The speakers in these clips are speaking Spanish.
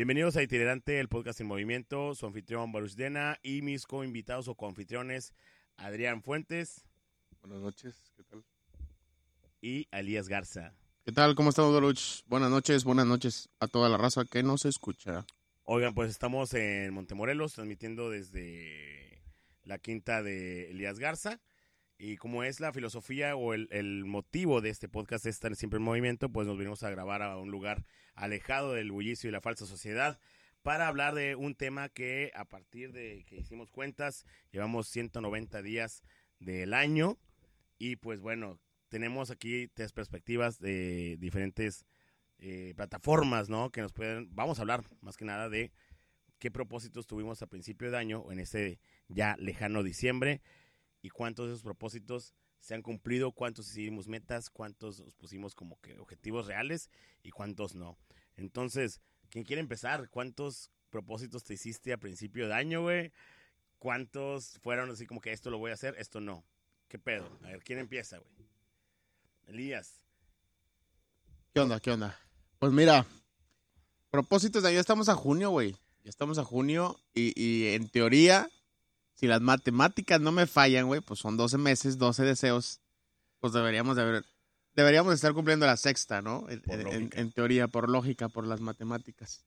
Bienvenidos a Itinerante, el podcast en movimiento. Su anfitrión Baruch Dena y mis co-invitados o coanfitriones Adrián Fuentes Buenas noches, ¿qué tal? y Elías Garza. ¿Qué tal? ¿Cómo estamos, Doruch? Buenas noches, buenas noches a toda la raza que nos escucha. Oigan, pues estamos en Montemorelos transmitiendo desde la quinta de Elías Garza. Y como es la filosofía o el, el motivo de este podcast es estar siempre en movimiento, pues nos venimos a grabar a un lugar alejado del bullicio y la falsa sociedad para hablar de un tema que a partir de que hicimos cuentas, llevamos 190 días del año y pues bueno, tenemos aquí tres perspectivas de diferentes eh, plataformas, ¿no? Que nos pueden, vamos a hablar más que nada de qué propósitos tuvimos a principio de año o en ese ya lejano diciembre y cuántos de esos propósitos se han cumplido, cuántos hicimos metas, cuántos nos pusimos como que objetivos reales y cuántos no. Entonces, ¿quién quiere empezar? ¿Cuántos propósitos te hiciste a principio de año, güey? ¿Cuántos fueron así como que esto lo voy a hacer, esto no? ¿Qué pedo? A ver, ¿quién empieza, güey? Elías. ¿Qué onda? ¿Qué onda? Pues mira, propósitos de año, estamos a junio, güey. Ya estamos a junio y, y en teoría, si las matemáticas no me fallan, güey, pues son 12 meses, 12 deseos, pues deberíamos de haber, deberíamos de estar cumpliendo la sexta, ¿no? En, teoría, por lógica, por las matemáticas.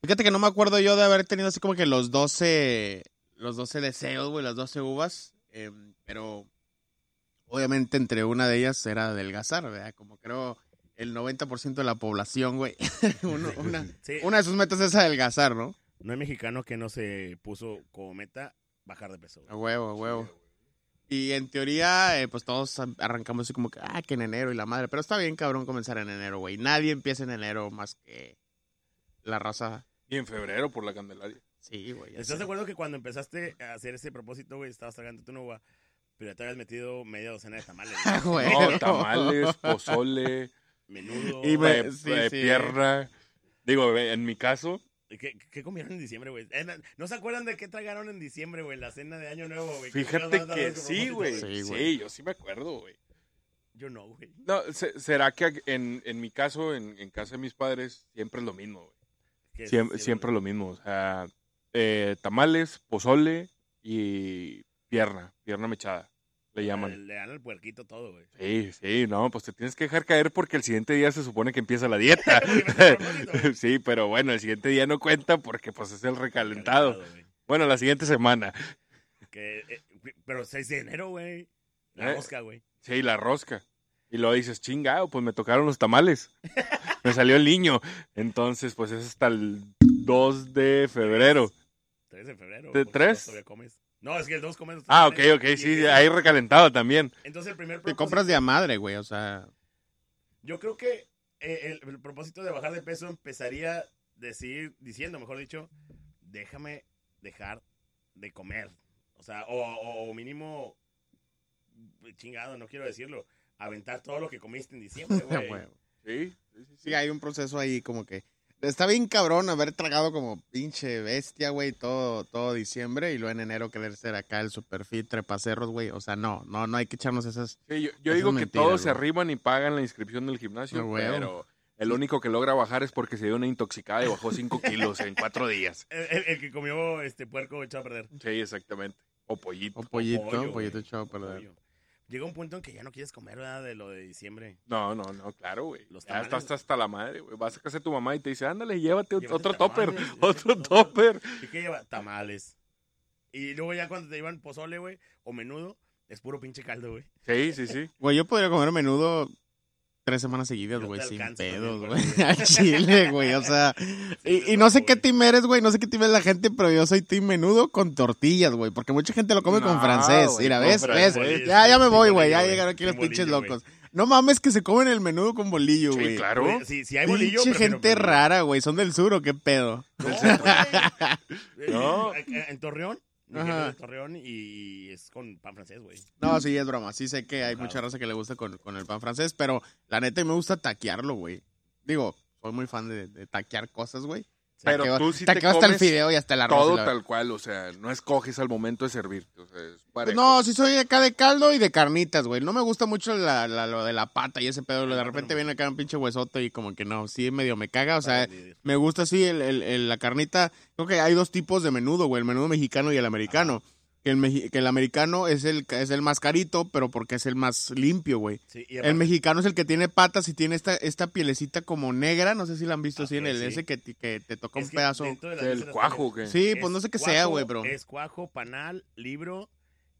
Fíjate que no me acuerdo yo de haber tenido así como que los 12, los 12 deseos, güey, las 12 uvas, em, pero obviamente entre una de ellas era adelgazar, ¿verdad? Como creo el 90% de la población, güey. Una, una de sus metas es adelgazar, ¿no? No hay mexicano que no se puso como meta bajar de peso. güey. A huevo, a huevo. Y en teoría, eh, pues todos am- arrancamos así como que, ah, que en enero y la madre. Pero está bien, cabrón, comenzar en enero, güey. Nadie empieza en enero más que la raza. Y en febrero por la Candelaria. Sí, güey. ¿Estás sé. de acuerdo que cuando empezaste a hacer ese propósito, güey, estabas tragando tu uva, pero ya te habías metido media docena de tamales? Ah, güey? No, tamales, pozole, Menudo. Y me- sí, eh, sí. pierna. Digo, en mi caso, ¿Qué, qué comieron en diciembre, güey? ¿No se acuerdan de qué tragaron en diciembre, güey? La cena de Año Nuevo, güey. ¿Qué fíjate que sí, güey. Sí, Sí, yo sí me acuerdo, güey. Yo no, güey. No, se- será que en, en mi caso, en, en casa de mis padres, siempre es lo mismo, güey. Siempre, siempre lo mismo. O sea, eh, tamales, pozole y pierna, pierna mechada, le llaman. Le dan al puerquito todo, güey. Sí, sí, no, pues te tienes que dejar caer porque el siguiente día se supone que empieza la dieta. Sí, pero bueno, el siguiente día no cuenta porque pues es el recalentado. Bueno, la siguiente semana. Que, eh, pero 6 de enero, güey. La Eh. mosca, güey. Sí, la rosca. Y luego dices, chingado, pues me tocaron los tamales. me salió el niño. Entonces, pues es hasta el 2 de febrero. 3 de febrero. ¿De porque tres? el dos todavía comes. No, es que el 2 comes. los Ah, ok, ok, sí, ahí recalentado también. Entonces el primer Te compras de a madre, güey. O sea, Yo creo que eh, el, el propósito de bajar de peso empezaría decir, diciendo, mejor dicho, déjame dejar de comer. O sea, o, o- mínimo, chingado, no quiero decirlo, aventar todo lo que comiste en diciembre, güey. güey. Sí, sí, sí. Sí, hay un proceso ahí como que. Está bien cabrón haber tragado como pinche bestia, güey, todo, todo diciembre y luego en enero querer ser acá el superfit trepacerros, güey. O sea, no, no, no hay que echarnos esas. Sí, yo, digo que todos se arriban y pagan la inscripción del gimnasio, huevo. pero el único que logra bajar es porque se dio una intoxicada y bajó 5 kilos en 4 días. El, el- el que comió este puerco echado a perder. Sí, exactamente. O pollito. O pollito, pollo, pollito echado a perder. Pollo. Llega un punto en que ya no quieres comer, ¿verdad? De lo de diciembre. No, no, no, claro, güey. Los Ya tamales. estás hasta la madre, güey. Vas a casa de tu mamá y te dice, ándale, llévate, Llévate otro topper, otro topper. ¿Y qué lleva? Tamales. Y luego ya cuando te llevan pozole, güey, o menudo, es puro pinche caldo, güey. Sí, sí, sí. Güey, yo podría comer menudo tres semanas seguidas, güey, sin alcanzo pedos, güey. Al chile, güey, o sea. Sí, Y, y no sé qué team eres, güey, no sé qué team es la gente, pero yo soy team menudo con tortillas, güey, porque mucha gente lo come con francés. Mira, ¿ves? ¿Ves? Ya, ya me voy, güey, ya llegaron aquí los pinches locos. No mames que se comen el menudo con bolillo, Sí, güey. claro. Güey, Si, si hay bolillo. Pinche gente rara, güey, ¿son del sur o qué pedo? No, güey. No. En Torreón. Ajá. de Torreón y es con pan francés, güey. No, sí, es broma. Sí sé que hay Ajá. mucha raza que le gusta con, con el pan francés, pero la neta me gusta taquearlo, güey. Digo, soy muy fan de, de taquear cosas, güey. Pero tú sí te saqueo hasta el comes fideo y hasta el arroz. Todo tal cual, o sea, no escoges al momento de servirte. O sea, es Pues no, sí soy acá de caldo y de carnitas, güey. No me gusta mucho la, la- lo de la pata y ese pedo. De repente viene acá un pinche huesote y como que no, sí medio me caga. O sea, me gusta así el, el- el- la carnita. Creo que hay dos tipos de menudo, güey. El menudo mexicano y el americano. Que el, que el americano es el, es el más carito, pero porque es el más limpio, güey. Sí, El mexicano es el que tiene patas y tiene esta, esta pielecita como negra. No sé si la han visto así en Ok, el sí. ese que, te- que te toca es un que pedazo. de las El listas cuajo, ¿qué? Sí, es pues no sé qué sea, güey, bro. Es cuajo, panal, libro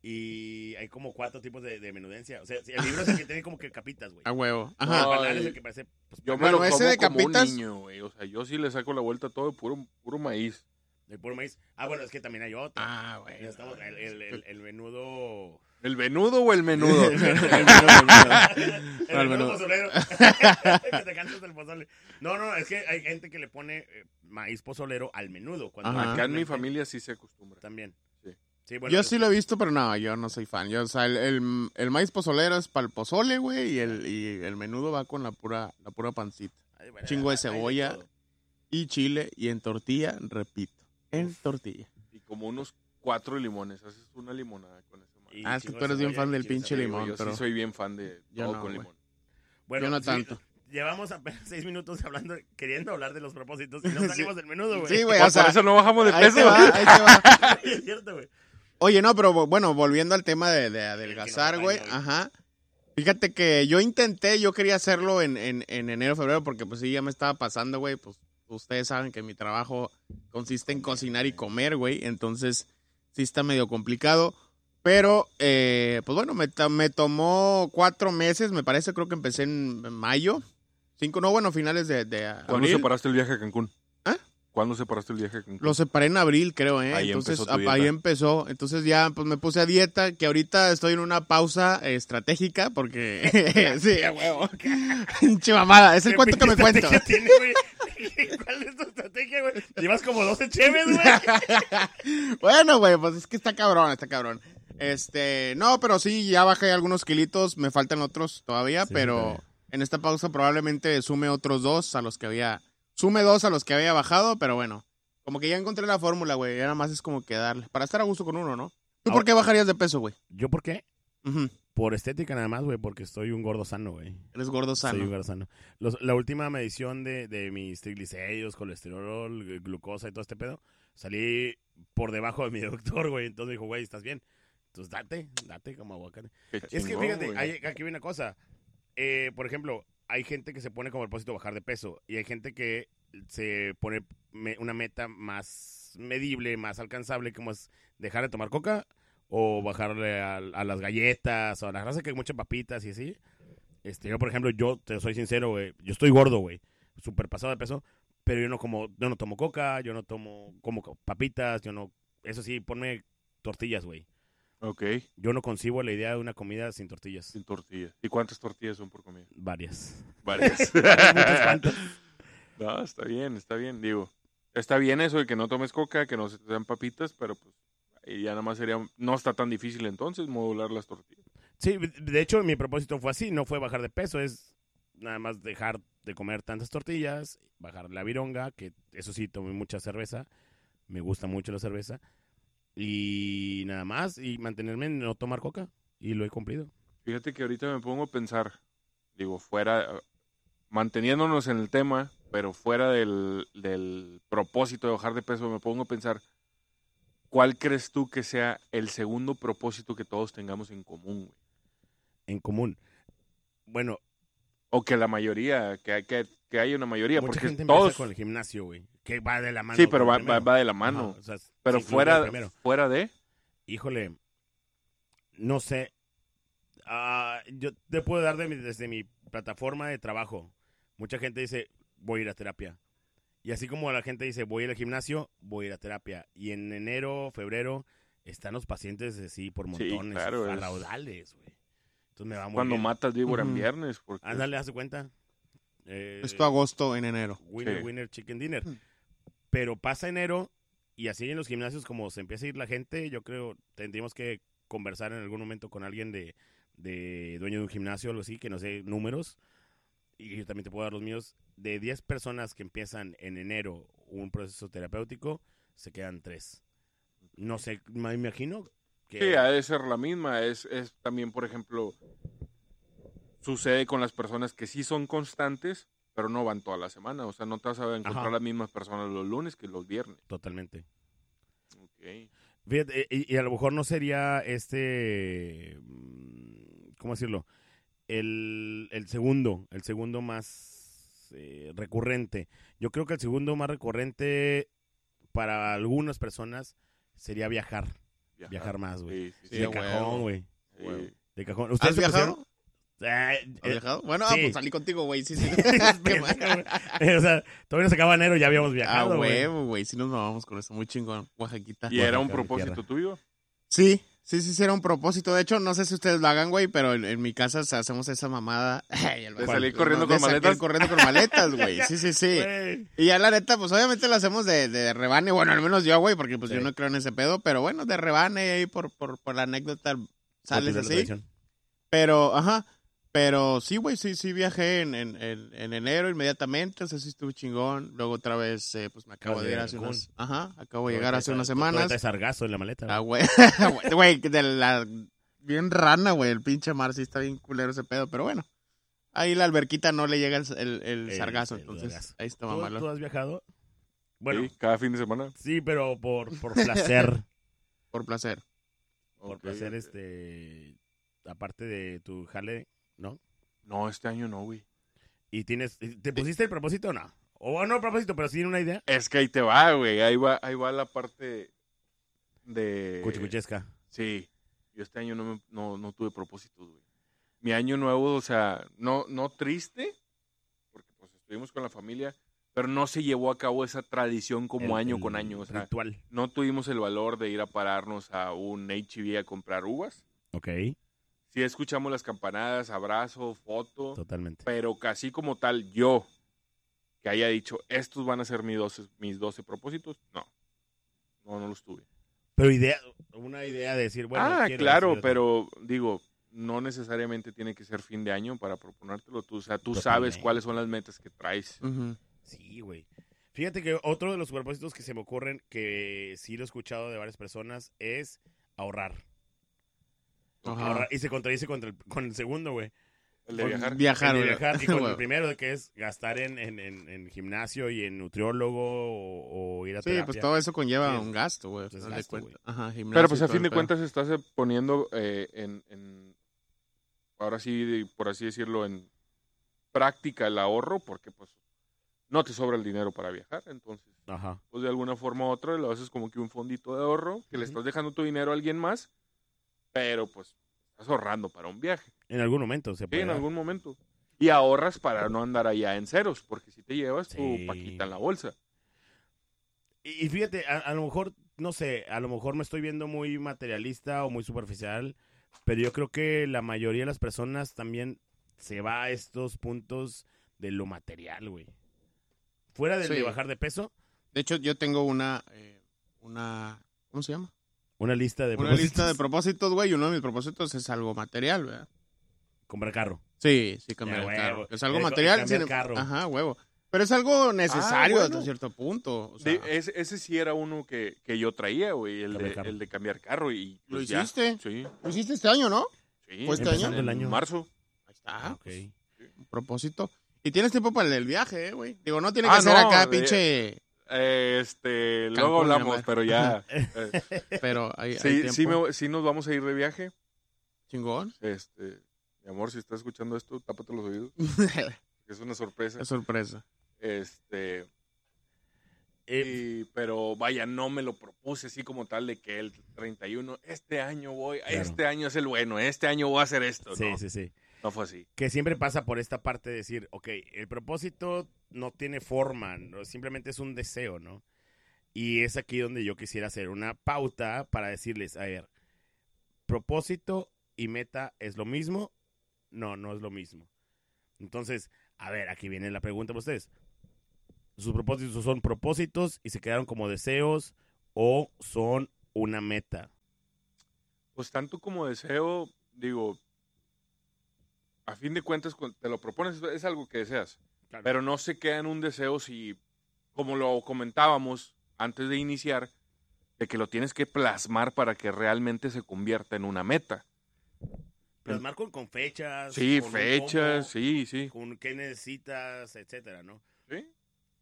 y hay como cuatro tipos de, de menudencia. O sea, el libro es el que tiene como que capitas, güey. A huevo. Ajá. No, panal es Ay. el que parece... Pues, Yo me Bueno, lo ese como de como capitas- un niño, güey. O sea, yo sí le saco la vuelta a todo de puro, puro maíz. De puro maíz. Ah, bueno, es que también hay otro. Ah, güey. Ya estamos- el, el, el, el menudo... ¿El venudo o el menudo? El menudo, el menudo. el menudo pozolero. que te cansas del pozole. No, no, es que hay gente que le pone eh, maíz pozolero al menudo. Cuando Ajá. Acá en mi familia sí se acostumbra. También. Sí. Sí, bueno, Yo pues, sí lo he visto, pero no, yo no soy fan. Yo, o sea, el, el, el maíz pozolero es para el pozole, güey, y el, y el menudo va con la pura, la pura pancita. ay, bueno, chingo de cebolla. Y chile, y en tortilla, repito, en tortilla. Y como unos cuatro limones. Haces una limonada con ese Ah, es que tú eres bien fan del pinche limón, Yo pero- sí soy bien fan de todo no, con limón. Bueno, Yo no sí, tanto. Llevamos apenas seis minutos hablando, queriendo hablar de los propósitos y no Sí. salimos del menudo, güey. Sí, güey, Por o sea, eso no bajamos de ahí peso. te va, ahí te va. es cierto, güey. Oye, no, pero bueno, volviendo al tema de, de adelgazar, güey. ajá. Fíjate que yo intenté, yo quería hacerlo en, en, en enero, febrero, porque pues sí, ya me estaba pasando, güey, pues ustedes saben que mi trabajo consiste en cocinar y comer, güey, entonces sí está medio complicado. Pero, eh, pues bueno, me, me tomó cuatro meses, me parece, creo que empecé en mayo. Cinco, no, bueno, finales de, de ¿Cuándo separaste el viaje a Cancún? ¿Cuándo separaste el viaje? Lo separé en abril, creo, ¿eh? Ahí Entonces, empezó tu a- dieta. ahí empezó. Entonces ya, pues me puse a dieta, que ahorita estoy en una pausa eh, estratégica, porque... sí, a huevo. Pinche mamada, es el ¿Qué cuento que me cuento. estrategia tiene, güey? ¿Cuál es tu estrategia, güey? Llevas como 12 cheves, güey. bueno, güey, pues es que está cabrón, está cabrón. Este, no, pero sí, ya bajé algunos kilitos, me faltan otros todavía, Sí, pero en esta pausa probablemente sume otros dos a los que había... Sume dos a los que había bajado, pero bueno. Como que ya encontré la fórmula, güey. Ya nada más es como que darle. Para estar a gusto con uno, ¿no? ¿Tú por qué bajarías de peso, güey? ¿Yo por qué? Por estética nada más, güey, porque estoy un gordo sano, güey. Eres gordo Soy un sano. gordo sano. Los- la última medición de, de mis triglicéridos, colesterol, glucosa y todo este pedo, salí por debajo de mi doctor, güey. Entonces me dijo, güey, ¿estás bien? Entonces date, date como aguacate. Qué Es que fíjate, hay, aquí hay una cosa. Eh, por ejemplo, hay gente que se pone como propósito bajar de peso y hay gente que se pone me- una meta más medible, más alcanzable, como es dejar de tomar coca o bajarle a, las galletas o a la raza que hay muchas papitas y así. Este, yo, por ejemplo, yo te soy sincero, güey, yo estoy gordo, güey, súper pasado de peso, pero yo no como, yo no tomo coca, yo no tomo como papitas, yo no, eso sí, ponme tortillas, güey. Ok, Yo no concibo la idea de una comida sin tortillas. sin tortillas. ¿Y cuántas tortillas son por comida? Varias. Varias. Muchas cuantas. no, está bien, está bien. Digo, está bien eso de que no tomes coca, que no se te den papitas, pero pues ahí ya nada más sería, no está tan difícil entonces modular las tortillas. Sí, de hecho, mi propósito fue así, no fue bajar de peso, es nada más dejar de comer tantas tortillas, bajar la vironga, que eso sí, tomé mucha cerveza, me gusta mucho la cerveza, y nada más, y mantenerme en no tomar coca, y lo he cumplido. Fíjate que ahorita me pongo a pensar, digo, fuera, manteniéndonos en el tema, pero fuera del, del propósito de bajar de peso, me pongo a pensar, ¿cuál crees tú que sea el segundo propósito que todos tengamos en común? güey? En común. Bueno, O que la mayoría, que, hay- que, que hay una mayoría, mucha porque gente empieza todos... con el gimnasio, güey, que va de la mano. Sí, pero va, va- va de la mano. Ajá, o sea, pero sí, fuera, primero. fuera de... híjole, no sé. Ah, yo te puedo dar de mi- desde mi plataforma de trabajo. Mucha gente dice, voy a ir a terapia. Y así como la gente dice, voy a ir al gimnasio, voy a ir a terapia. Y en enero, febrero, están los pacientes así por Sí, montones, claro, a es- raudales, güey. Entonces me va muy Cuando bien. matas víbora en Ujú. viernes. Porque Ándale, haz de cuenta. Eh, Esto agosto en enero. Winner, Sí. winner, chicken dinner. Pero pasa enero y así en los gimnasios como se empieza a ir la gente, yo creo tendríamos que conversar en algún momento con alguien de, de dueño de un gimnasio o algo así, que no sé, números. y yo también te puedo dar los míos, de 10 personas que empiezan en enero un proceso terapéutico, se quedan 3. No sé, me imagino que... Sí, ha de ser la misma. Es, es también, por ejemplo, sucede con las personas que sí son constantes, pero no van toda la semana. O sea, no te vas a encontrar Ajá. las mismas personas los lunes que los viernes. Totalmente. Ok. Fíjate, y, y a lo mejor no sería este, mm, ¿cómo decirlo? El, el segundo, el segundo más eh, recurrente. Yo creo que el segundo más recurrente para algunas personas sería viajar, viajar más, güey. Sí, sí, Sí, de cajón, güey. De cajón. ¿Has ¿Ustedes se viajado? pusieron? ¿Has eh, viajado? Bueno, sí. ah, pues salí contigo, güey. Sí, sí. Mal. o sea, todavía no se acaba enero, ya habíamos Ah, viajado, güey. huevo, güey. Sí nos mamamos con eso. Muy chingón. Oaxaquita. ¿Y era un propósito tuyo? Sí, sí, sí, sí, era un propósito. De hecho, no sé si ustedes lo hagan, güey, pero en, en mi casa o sea, hacemos esa mamada. Ay, ¿De salir no, corriendo de con salir maletas? corriendo con maletas, güey. Sí, sí, sí. Y ya la neta, pues obviamente lo hacemos de, de rebane. Bueno, al menos yo, güey, porque pues Sí. yo no creo en ese pedo. Pero bueno, de rebane ahí por, por, por la anécdota sales la así. Pero, ajá. Pero sí, güey, sí, sí viajé en, en, en, en enero inmediatamente. O sea, sí estuve chingón. Luego otra vez, eh, pues me acabo de de ir hace unas... Ajá, acabo de llegar hace unas semanas. traes sargazo en la maleta. Ah, güey. Güey, de la. Bien rana, güey. El pinche mar sí está bien culero ese pedo. Pero bueno. Ahí la alberquita no le llega el, el, el El- sargazo. el entonces, ahí está ¿Tú, mamalo. tú has viajado? Bueno, Sí, cada fin de semana. sí, pero por, por placer. Por placer. por placer, este. Aparte de tu jale, ¿no? No, este año no, güey. ¿Y tienes. ¿Te pusiste el propósito o no? O no propósito, pero sí una idea. Es que ahí te va, güey. Ahí va, ahí va la parte de... Cuchicuchesca. Sí. Yo este año no, me- no, no tuve propósitos, güey. Mi año nuevo, o sea, no, no triste, porque pues estuvimos con la familia, pero no se llevó a cabo esa tradición como El- año el con año. O sea, Ritual. no tuvimos el valor de ir a pararnos a un HB a comprar uvas. Ok, Sí escuchamos las campanadas, abrazo, foto, totalmente. pero casi como tal, yo que haya dicho, estos van a ser mis 12, mis 12 propósitos, no. No, no los tuve. Pero idea, una idea de decir, bueno. ah, claro, pero digo, no necesariamente tiene que ser fin de año para proponértelo tú. O sea, tú sabes cuáles son las metas que traes. Sí, güey. Fíjate que otro de los propósitos que se me ocurren, que sí lo he escuchado de varias personas, es ahorrar. Ahorrar. Y se contradice contra el, con el segundo, güey. El de viajar. Viajar, El de güey. viajar y con el primero, que es gastar en, en, en, en gimnasio y en nutriólogo o, o ir a Sí, terapia. pues todo eso conlleva Sí, un gasto, güey. pues Pero pues a fin de cuentas estás eh, poniendo eh, en, en- ahora sí, por así decirlo, en práctica el ahorro, porque pues no te sobra el dinero para viajar, entonces Ajá. pues de alguna forma u otra lo haces como que un fondito de ahorro, que le estás dejando tu dinero a alguien más, pero pues estás ahorrando para un viaje, En algún momento se sí, puede. en dar. algún momento. Y ahorras para no andar allá en ceros, porque si te llevas Sí. tu paquita en la bolsa. Y, y fíjate, a, a lo mejor, no sé, a lo mejor me estoy viendo muy materialista o muy superficial, pero yo creo que la mayoría de las personas también se va a estos puntos de lo material, güey. Fuera del Sí. de bajar de peso, De hecho, yo tengo una. eh, una ¿Cómo se llama? Una lista de Una lista de propósitos. propósitos, güey. Y uno de mis propósitos es algo material, ¿verdad? comprar carro. Sí, sí, cambiar el carro. Es algo material. cambiar sin- carro. Ajá, huevo. Pero es algo necesario Ah, bueno. hasta cierto punto. o Sí, ese, ese sí era uno que, que yo traía, güey, el, el de cambiar carro. Y, ¿Lo pues, ya. hiciste? Sí, Lo hiciste este año, ¿no? sí. ¿Fue este año? el En marzo. Ahí está. ok. pues, un propósito. Y tienes tiempo para el del viaje, eh, güey. Digo, no tiene que Ah, ser no, acá, de- pinche. Eh, Este, Cancún, luego hablamos, pero ya. eh, Pero hay, sí, tiempo. sí, me- sí nos vamos a ir de viaje. Chingón. Este, mi amor, si estás escuchando esto, tápate los oídos. Es una sorpresa. es sorpresa. Este, Eh, y- pero vaya, no me lo propuse así como tal de que el 31, este año voy, Claro. este año es el bueno, este año voy a hacer esto. sí, no, sí, sí. No fue así. Que siempre pasa por esta parte de decir, ok, el propósito no tiene forma, ¿no? simplemente es un deseo, ¿no? Y es aquí donde yo quisiera hacer una pauta para decirles, a ver, propósito y meta es lo mismo, no, no es lo mismo. Entonces, a ver, aquí viene la pregunta para ustedes. ¿Sus propósitos son propósitos y se quedaron como deseos o son una meta? Pues tanto como deseo, digo, a fin de cuentas, cuando te lo propones, es algo que deseas. Claro. Pero no se queda en un deseo si, como lo comentábamos antes de iniciar, de que lo tienes que plasmar para que realmente se convierta en una meta. Plasmar con, con fechas. Sí, con fechas, cómo, sí, sí. Con qué necesitas, etcétera, ¿no? Sí.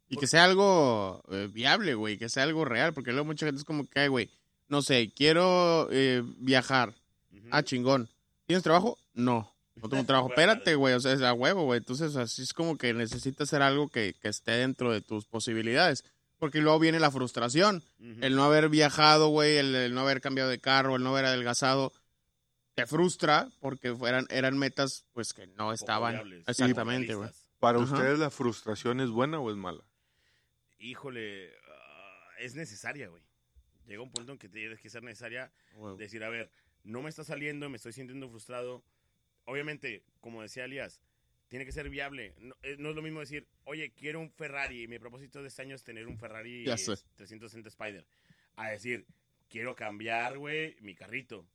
Y que sea algo eh, viable, güey, que sea algo real, porque luego mucha gente es como que, "Ay, güey, no sé, quiero eh, viajar. Ujú. Ah, chingón. ¿Tienes trabajo? No. No tengo trabajo. Espérate, güey, o sea, es a huevo, güey. Entonces, así es como que necesitas hacer algo que, que esté dentro de tus posibilidades. Porque luego viene la frustración. Ujú. El no haber viajado, güey, el, el no haber cambiado de carro, el no haber adelgazado, te frustra porque fueran, eran metas, pues, que no estaban. Exactamente, güey. ¿Para Ajá. ustedes la frustración es buena o es mala? Híjole, ah, es necesaria, güey. Llega un punto en que tienes que ser necesaria decir, a ver, no me está saliendo, me estoy sintiendo frustrado. Obviamente, como decía Elías, tiene que ser viable. No, eh, no es lo mismo decir, oye, quiero un Ferrari y mi propósito de este año es tener un Ferrari Ya sé. eh, 360 Spider. A decir, quiero cambiar, güey, mi carrito.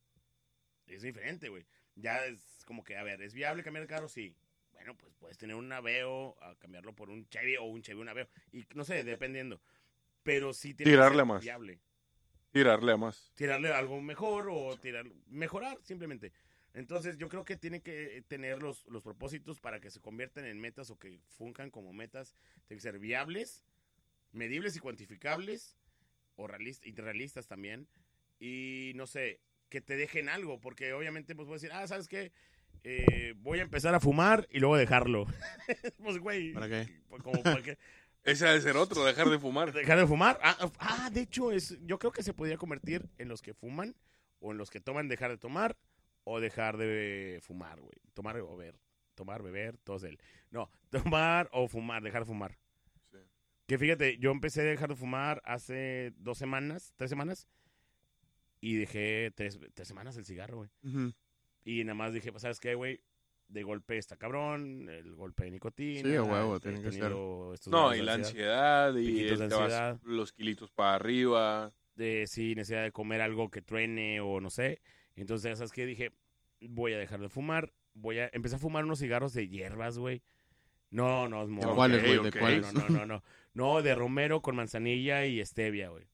Es diferente, güey. Ya es como que, a ver, ¿es viable cambiar el carro? Sí. Bueno, pues puedes tener un Aveo, a cambiarlo por un Chevy o un Chevy, un Aveo. Y no sé, dependiendo. Pero sí tiene Tirarle que ser más. viable Tirarle a más. tirarle algo mejor o tirar, mejorar simplemente. Entonces yo creo que tiene que tener los, los propósitos para que se conviertan en metas o que funcan como metas. Tienen que ser viables, medibles y cuantificables, o realis- y realistas también. Y no sé, que te dejen algo, porque obviamente pues puedes decir, ah, ¿sabes qué? Eh, voy a empezar a fumar y luego dejarlo. pues güey, ¿Para qué? pues, como para qué- Ese ha de ser otro, dejar de fumar. ¿Dejar de fumar? Ah, ah, de hecho, es, yo creo que se podría convertir en los que fuman, o en los que toman dejar de tomar, o dejar de fumar, güey. Tomar o beber. Tomar, beber, todos él. No, tomar o fumar, dejar de fumar. Sí. Que fíjate, yo empecé a dejar de fumar hace dos semanas, tres semanas, y dejé tres, tres semanas el cigarro, güey. Y nada más dije, pues, ¿sabes qué, güey? De golpe está cabrón, el golpe de nicotina. Sí, huevo, he tiene que estos No, y la ansiedad. y vas ansiedad. los kilitos para arriba. de si necesidad de comer algo que truene o no sé. Entonces, ¿sabes qué? Dije, voy a dejar de fumar. Voy a empezar a fumar unos cigarros de hierbas, güey. No, no, no. ¿De cuáles, güey? ok. ¿De cuáles? No, no, no, no. No, de romero con manzanilla y stevia, güey.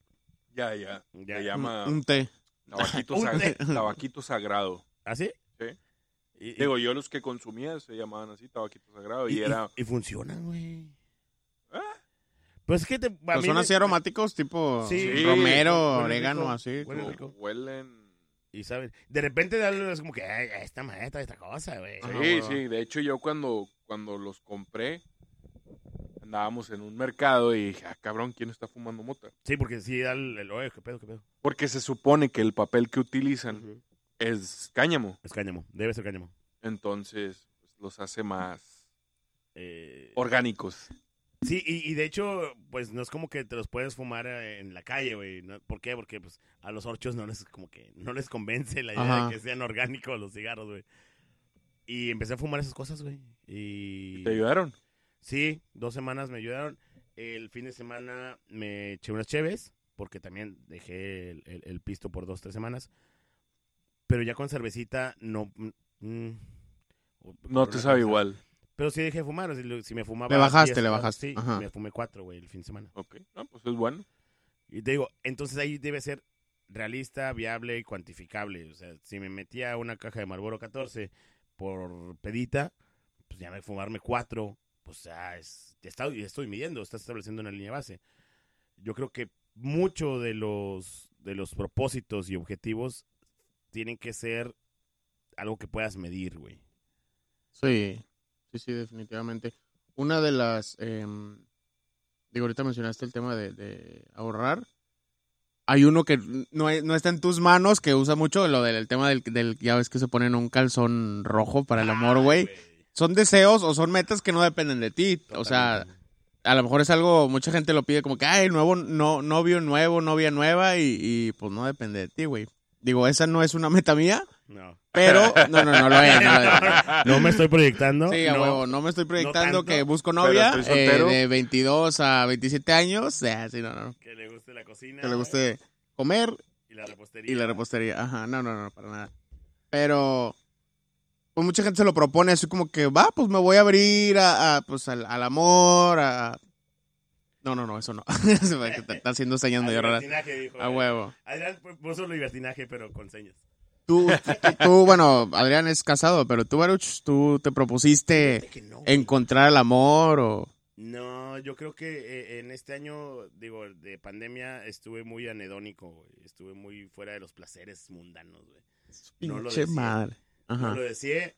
Ya, ya. Ya. Se llama Un, un té. tabaquito, Un sag- té. tabaquito sagrado. ¿Así? Sí. Y, y- Digo, yo los que consumía se llamaban así, tabaquito sagrado. Y, y- era... y funcionan, güey. Ah. Pues es que te... a Pues mí son me- así aromáticos, tipo Sí, romero, orégano, rico, así. huele como- rico. Huelen... Y saben, de repente es como que, ay, esta maestra, esta cosa, güey. Sí, bueno. sí. De hecho, yo cuando, cuando los compré, andábamos en un mercado y dije, ah, cabrón, ¿quién está fumando mota? Sí, porque sí, da el, el- oye, qué pedo, qué pedo. Porque se supone que el papel que utilizan es cáñamo. Es cáñamo, debe ser cáñamo. Entonces, pues, los hace más Eh, orgánicos. Sí, y, y de hecho, pues no es como que te los puedes fumar eh, en la calle, güey. ¿no? ¿Por qué? Porque pues a los orchos no les como que no les convence la idea Ajá. de que sean orgánicos los cigarros, güey. Y empecé a fumar esas cosas, güey. Y ¿Te ayudaron? sí, dos semanas me ayudaron. El fin de semana me eché unas cheves, porque también dejé el, el- el pisto por dos, tres semanas. Pero ya con cervecita no... mm, mm, No te sabe igual. Pero sí dejé de fumar. o sea, lo- si me fumaba. Le bajaste, diez, le bajaste, Sí, ajá. me fumé cuatro, güey, el fin de semana. Ok, no, pues es bueno. Y te digo, entonces ahí debe ser realista, viable y cuantificable. O sea, si me metía una caja de Marlboro 14 por pedita, pues ya me fumarme cuatro, pues ya, es, ya, está, ya estoy midiendo, estás estableciendo una línea base. Yo creo que mucho de los, de los propósitos y objetivos tienen que ser algo que puedas medir, güey. Sí, sí, sí, definitivamente. Una de las, em, digo, ahorita mencionaste el tema de, de ahorrar. Hay uno que no, no está en tus manos, que usa mucho lo del el tema del, del, ya ves que se ponen un calzón rojo para el amor, Ay, güey. Son deseos o son metas que no dependen de ti. O sea, a lo mejor es algo, mucha gente lo pide como que, ay, nuevo, no, novio nuevo, novia nueva, y, y pues no depende de ti, güey. Digo, esa no es una meta mía, no. pero, no, no, no lo es. no lo es. No me estoy proyectando. Sí, a no. huevo, no me estoy proyectando que busco novia eh, de 22 a 27 años. Eh, sí, no, no. Que le guste la cocina. Que le guste comer Y la repostería. y la repostería. Ajá, no, no, no, para nada. Pero, pues mucha gente se lo propone así como que, va, pues me voy a abrir a, a, pues al, al amor, a... No, no, no, eso no. Se está haciendo señas dijo, A güey. huevo. Adrián puso libertinaje, pero con señas. Tú, tú, bueno, Adrián es casado, pero tú, Baruch, tú te propusiste no, encontrar el amor o... No, yo creo que eh, en este año, digo, de pandemia, estuve muy anedónico, güey. Estuve muy fuera de los placeres mundanos, güey. No lo decía. madre. Ajá, No lo decía.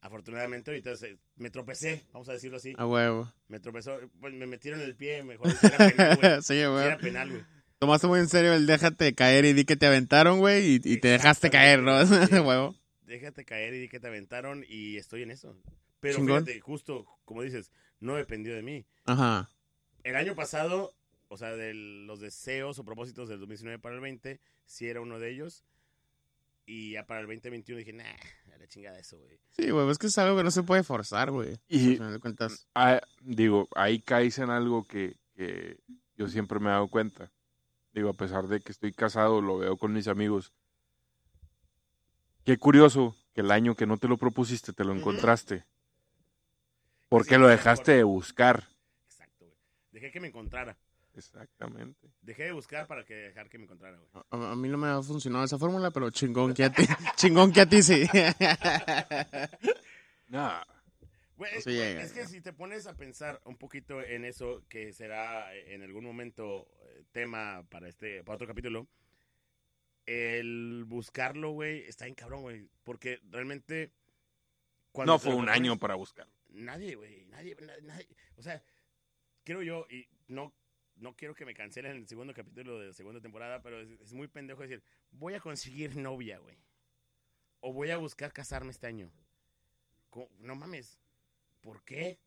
Afortunadamente, ahorita me tropecé, vamos a decirlo así. a huevo. Me tropezó, pues me metieron el pie, mejor si era penal, güey. sí, Si era penal, güey. Tomaste muy en serio el déjate caer y di que te aventaron, güey, y, y te dejaste caer, ¿no? A huevo. Déjate caer y di que te aventaron y estoy en eso. Pero Chingón. fíjate, justo como dices, no dependió de mí. Ajá. El año pasado, o sea, de los deseos o propósitos del 2019 para el 20, sí era uno de ellos. Y ya para el 2021 dije, nah, a la chingada eso, güey. Sí, güey, es que es algo que no se puede forzar, güey. Y- de cuentas. Ah, digo, ahí caes en algo que, que yo siempre me he dado cuenta. Digo, a pesar de que estoy casado, lo veo con mis amigos. Qué curioso que el año que no te lo propusiste, te lo encontraste. ¿Por Sí, qué lo dejaste de buscar? Exacto, güey. Dejé que me encontrara. Exactamente. Dejé de buscar para que dejar que me encontrara, güey. A, a mí no me ha funcionado esa fórmula, pero chingón que a ti, chingón que a ti sí. No, Llega, es que si te pones a pensar un poquito en eso, que será en algún momento eh, tema para este, para otro capítulo, el buscarlo, güey, está bien cabrón, güey, porque realmente cuando no fue un año para buscar. Nadie, güey, nadie, na- nadie, o sea, creo yo y no no quiero que me cancelen el segundo capítulo de la segunda temporada, pero es, es muy pendejo decir, voy a conseguir novia, güey. O voy a buscar casarme este año. No mames. ¿Por qué?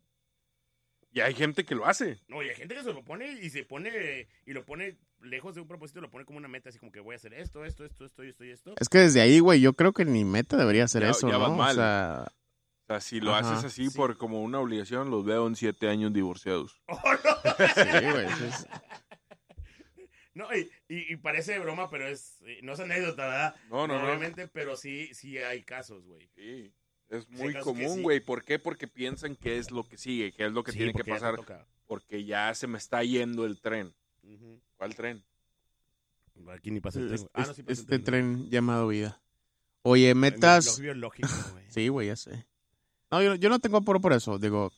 Y hay gente que lo hace. No, y hay gente que se lo pone y se pone y lo pone lejos de un propósito, lo pone como una meta, así como que voy a hacer esto, esto, esto, esto, esto y esto. Es que desde ahí, güey, yo creo que ni meta debería ser Ya- eso, ya ¿no? O sea, O sea, si lo Ajá, haces así sí. por como una obligación, los veo en siete años divorciados. ¡Oh, no! sí, güey. es- No, y, y- y parece broma, pero es eh, no es anécdota, ¿verdad? No, no, no. Obviamente, pero sí, sí hay casos, güey. Sí, es muy común, sí. güey. ¿Por qué? Porque piensan que es lo que sigue, que es lo que Sí, tiene que ya pasar. Porque ya se me está yendo el tren. ¿Cuál tren? Aquí ni pasa el es- tren. Ah, no, sí pasa el este tren. tren llamado vida. Oye, Lo metas... biológico, güey. Sí, güey, ya sé. No, yo, yo no tengo apuro por eso. Digo,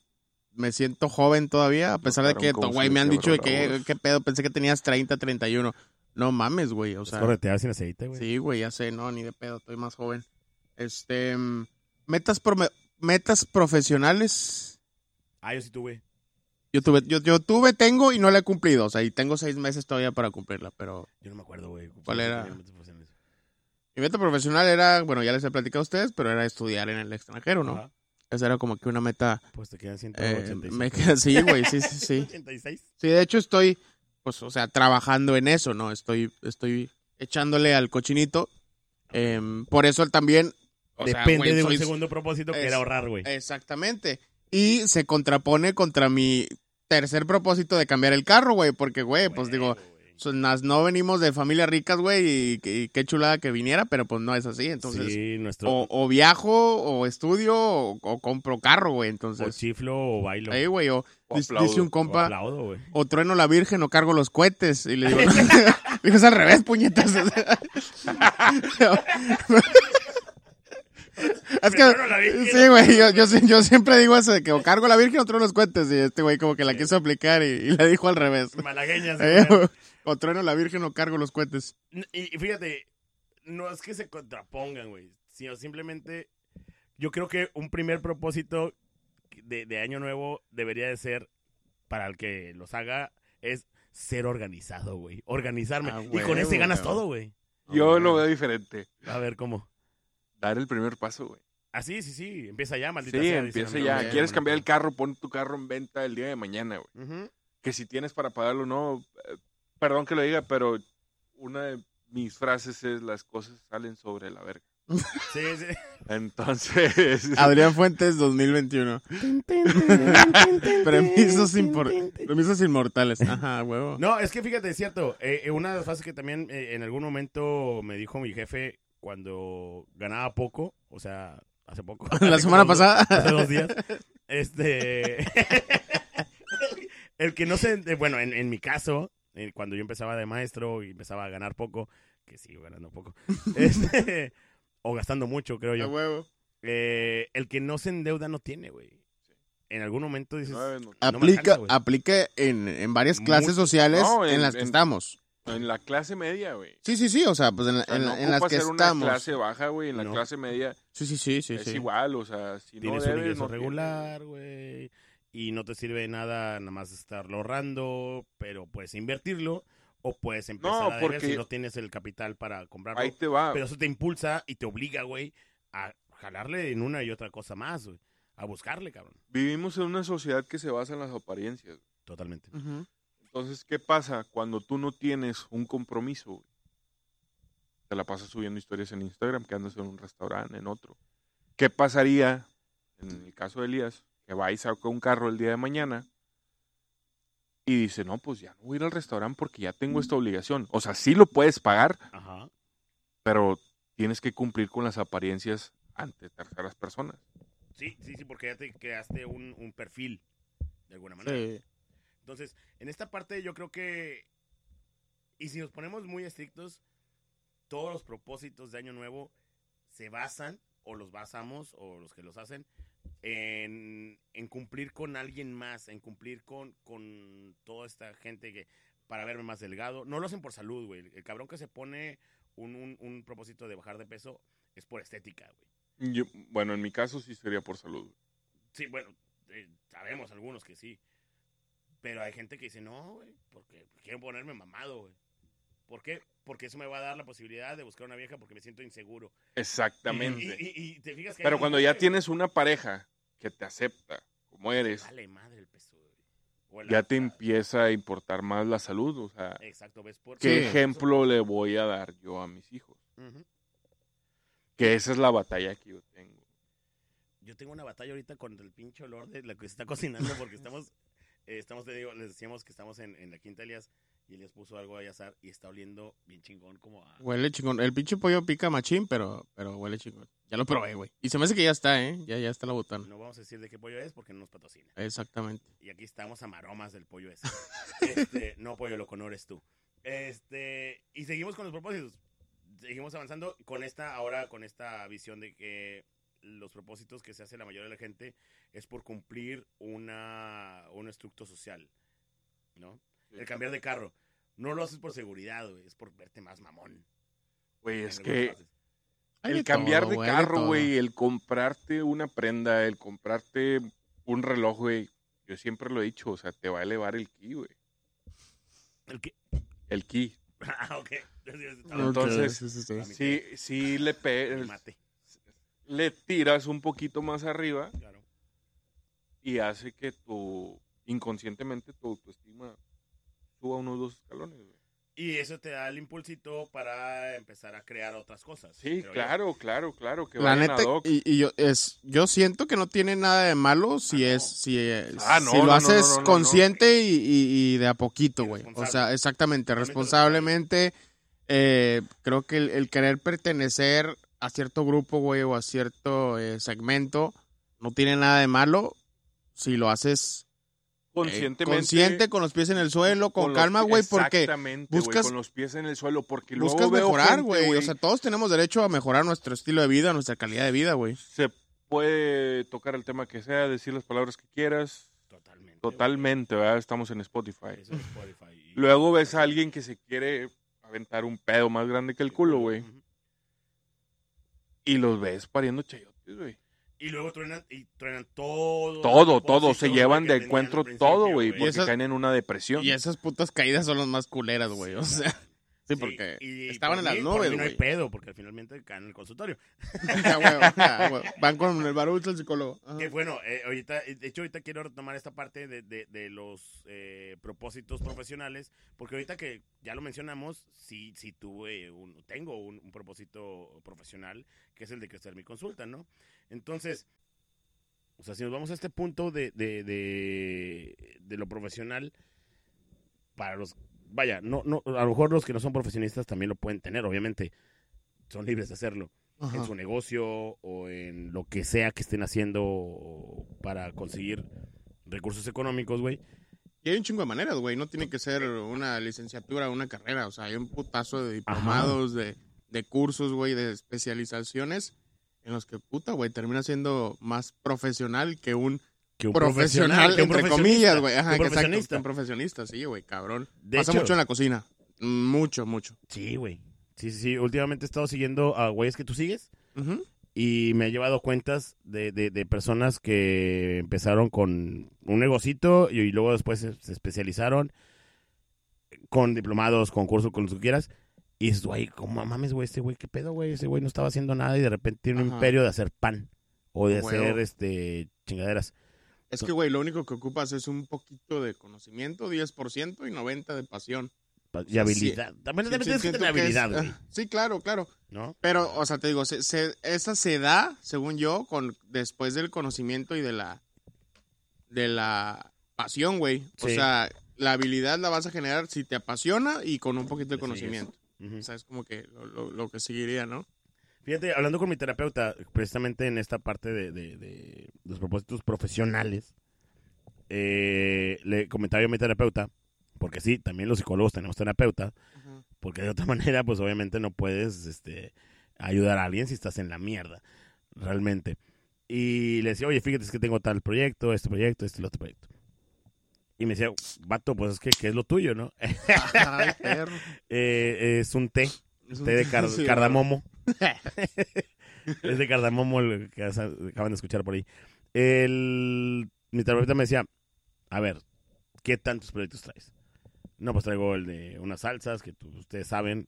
me siento joven todavía, a pesar de que, güey, me han dicho de que, qué pedo, pensé que tenías 30, 31. No mames, güey, o sea... corretear sin aceite, güey. Sí, güey, ya sé, no, ni de pedo, estoy más joven. Este, mm, metas, metas profesionales. Ah, yo sí tuve. Yo tuve, yo, yo tuve, tengo y no la he cumplido. O sea, y tengo seis meses todavía para cumplirla, pero Yo no me acuerdo, güey. ¿Cuál era? Mi meta profesional era, bueno, ya les he platicado a ustedes, pero era estudiar en el extranjero, ¿no? Ajá. Esa era como que una meta. Pues te quedan eh, 186. me queda, sí, güey, sí, sí, sí. 86. Sí, de hecho estoy, pues, o sea, trabajando en eso, ¿no? Estoy, estoy echándole al cochinito. Em, por eso también. O sea, Depende güey, de un segundo propósito que es- era ahorrar, güey. Exactamente. Y se contrapone contra mi tercer propósito de cambiar el carro, güey. Porque, güey, pues digo, las- no venimos de familias ricas, güey, y, y qué chulada que viniera, pero pues no es así. Entonces, sí, nuestro. o, o viajo, o estudio, o, o compro carro, güey. o chiflo o bailo. ahí, güey, o, O dice, aplaudo, dice un O compa, aplaudo, güey. o trueno la virgen, o cargo los cohetes. Y le digo, digo, es al revés, puñetas. es que, sí, güey, yo, yo, sí- yo siempre digo eso de que o cargo la virgen o trueno los cohetes. Y este güey como que la quiso aplicar y, y la dijo al revés. Malagueñas. Eh, güey. o trueno la virgen o cargo los cohetes. Y, y fíjate, no es que se contrapongan, güey. Sino simplemente. Yo creo que un primer propósito de, de año nuevo debería de ser, para el que los haga, es ser organizado, güey. Organizarme. Ah, y con ese ganas todo, güey. Yo lo veo diferente. A ver cómo. Dar el primer paso, güey. Ah, sí, sí, sí. Empieza ya, Sí, maldita sea. dice empieza ya. ¿Quieres cambiar el carro? Pon tu carro en venta el día de mañana, güey. Ujú. Que si tienes para pagarlo o no. eh, Perdón que lo diga, pero una de mis frases es las cosas salen sobre la verga. Sí, sí. Entonces, Adrián Fuentes 2021. Premisos, impor- premisos inmortales. Ajá, huevo. No, es que fíjate, es cierto. eh, eh, una de las frases que también eh, en algún momento me dijo mi jefe cuando ganaba poco, o sea, hace poco. La Hace semana pasada. Hace dos días. Este. el que no se. eh, Bueno, en, en mi caso, eh, cuando yo empezaba de maestro y empezaba a ganar poco, que sigo ganando poco, este, o gastando mucho, creo yo. huevo. eh, el que no se endeuda no tiene, güey. En algún momento dices. No. No Aplica, alcanza, aplica en, en varias Muy- clases sociales No, en, en- las que en- estamos. En la clase media, güey. Sí, sí, sí, o sea, pues en, la- O sea, en no la- en las ocupa que ser una clase baja, güey. En la No. clase media Sí, sí, sí, sí. es sí. igual, o sea, si no tienes un debes, ingreso no regular, güey. Y no te sirve de nada nada más estarlo ahorrando, pero puedes invertirlo o puedes empezar No, a porque- si no tienes el capital para comprarlo. Ahí te va. Pero eso te impulsa y te obliga, güey, a jalarle en una y otra cosa más, güey. A buscarle, cabrón. Vivimos en una sociedad que se basa en las apariencias. Totalmente. Ujú. Entonces, ¿qué pasa cuando tú no tienes un compromiso? güey? Te la pasas subiendo historias en Instagram, que andas en un restaurante, en otro. ¿Qué pasaría, en el caso de Elías, que va y saca un carro el día de mañana y dice, no, pues ya no voy a ir al restaurante porque ya tengo esta obligación? O sea, sí lo puedes pagar, Ajá. pero tienes que cumplir con las apariencias ante terceras personas. Sí, sí, sí, porque ya te creaste un, un perfil, de alguna manera. Sí. Entonces, en esta parte yo creo que, y si nos ponemos muy estrictos, todos los propósitos de Año Nuevo se basan, o los basamos, o los que los hacen, en, en cumplir con alguien más, en cumplir con, con toda esta gente que para verme más delgado. No lo hacen por salud, güey. El cabrón que se pone un, un, un propósito de bajar de peso es por estética, güey. Yo- bueno, en mi caso sí sería por salud. Sí, bueno, eh, sabemos algunos que sí. Pero hay gente que dice, no, güey, porque quiero ponerme mamado, güey. ¿Por qué? Porque eso me va a dar la posibilidad de buscar una vieja porque me siento inseguro. Exactamente. Y, y- y te fijas que Pero cuando ya tienes una pareja que te acepta como eres, Vale madre el peso, güey. Ya te empieza a importar más la salud. O sea, Exacto, ¿ves? Por ¿qué Sí. ejemplo le voy a dar yo a mis hijos? Que esa es la batalla que yo tengo. Yo tengo una batalla ahorita con el pinche olor de lo que se está cocinando porque estamos, eh, estamos te digo, les decíamos que estamos en, en la Quinta Elías y Elías puso algo ahí a asar y está oliendo bien chingón como a... Huele chingón. El pinche pollo pica machín, pero, pero huele chingón. Ya lo probé, güey. Y se me hace que ya está, ¿eh? Ya, ya está la botana. No vamos a decir de qué pollo es porque no nos patrocina. Exactamente. Y aquí estamos a maromas del pollo ese. Este, no, pollo, lo con eres tú. Este, y seguimos con los propósitos. Seguimos avanzando con esta, ahora con esta visión de que los propósitos que se hace la mayoría de la gente es por cumplir una, un estructo social, ¿no? El cambiar de carro. No lo haces por seguridad, güey, es por verte más mamón. Güey, es que el cambiar todo, de güey, carro, güey, el comprarte una prenda, el comprarte un reloj, güey, yo siempre lo he dicho, o sea, te va a elevar el ki, güey. El que... El ki. Ah, ok. Entonces, Ok, sí, sí, le, pe- mate, le tiras un poquito más arriba claro. y hace que tu, inconscientemente, tu autoestima suba unos dos escalones, güey. Y eso te da el impulsito para empezar a crear otras cosas. Sí, claro, claro, claro, que La vayan neta, ad hoc. y, y yo, es, yo siento que no tiene nada de malo si Ah, no. es, si, es- Ah, no, si no, lo no, haces no, no, no. consciente y, y- y de a poquito, güey. O sea, exactamente, responsablemente. eh, creo que el, el querer pertenecer a cierto grupo, güey, o a cierto eh, segmento, no tiene nada de malo si lo haces eh, conscientemente. consciente, con los pies en el suelo, con, los calma, güey, porque buscas- con los pies en el suelo, porque luego buscas veo mejorar, güey. O sea, todos tenemos derecho a mejorar nuestro estilo de vida, nuestra calidad de vida, güey. se puede tocar el tema que sea, decir las palabras que quieras, Totalmente. totalmente, ¿verdad? Estamos en Spotify. Eso es Spotify. Y- Luego ves a alguien que se quiere aventar un pedo más grande que el culo, güey. Y los ves pariendo chayotes, güey. Y luego truenan, y truenan todo. Todo, todo, se llevan de encuentro todo, güey, porque esas- caen en una depresión. Y esas putas caídas son las más culeras, güey. O sea, sí, Sí, porque y estaban por en las por nubes, mí no hay pedo, porque finalmente caen en el consultorio. Ya, huevo, ya, huevo. Van con el barucho el psicólogo. Ajá. Que bueno, eh, ahorita, de hecho, ahorita quiero retomar esta parte de, de- de los eh, propósitos profesionales, porque ahorita que ya lo mencionamos, sí, sí tuve un, tengo un, un propósito profesional, que es el de crecer mi consulta, ¿no? Entonces, o sea, si nos vamos a este punto de, de, de, de lo profesional, para los, vaya, no, no, a lo mejor los que no son profesionistas también lo pueden tener, obviamente, son libres de hacerlo. Ajá. en su negocio o en lo que sea que estén haciendo para conseguir recursos económicos, güey. Y hay un chingo de maneras, güey. No tiene que ser una licenciatura o una carrera. O sea, hay un putazo de diplomados, de, de cursos, güey, de especializaciones en los que, puta, güey, termina siendo más profesional que un Que un profesional, que un entre comillas, güey. Ajá, un exacto, profesionista. un profesionista, sí, güey, cabrón. De Pasa hecho- mucho en la cocina. Mucho, mucho. Sí, güey. Sí, sí, sí. Últimamente he estado siguiendo a güeyes que tú sigues y me he llevado cuentas de, de, de personas que empezaron con un negocito y, y luego después se, se especializaron con diplomados, con cursos, con lo que quieras. Y dices, güey, ¿cómo mames, güey? Este güey, ¿qué pedo, güey? Ese güey no estaba haciendo nada y de repente tiene un Ajá. imperio de hacer pan o de hacer este chingaderas. Es que, güey, lo único que ocupas es un poquito de conocimiento, 10% y 90% de pasión. pa- Y habilidad. También Sí, también sí, que siento tener habilidad, güey. ah, Sí, claro, claro. ¿No? Pero, o sea, te digo, se, se- esa se da, según yo, con después del conocimiento y de la de la pasión, güey. O Sí. sea, la habilidad la vas a generar si te apasiona y con un poquito de conocimiento. Ujú. O sea, es como que lo, lo- lo que seguiría, ¿no? Fíjate, hablando con mi terapeuta, precisamente en esta parte de, de- de los propósitos profesionales, eh, le comentaba yo a mi terapeuta, porque sí, también los psicólogos tenemos terapeuta, porque de otra manera, pues obviamente no puedes este, ayudar a alguien si estás en la mierda, realmente. Y le decía, oye, fíjate, es que tengo tal proyecto, este proyecto, este el otro proyecto. Y me decía, vato, pues es que, ¿qué es lo tuyo, no? Ay. Eh, es un té, Es un- té de car- sí, cardamomo. es de cardamomo el que acaban de escuchar por ahí. El, mi terapeuta me decía, a ver, ¿qué tantos proyectos traes? No, pues traigo el de unas salsas, que ustedes saben.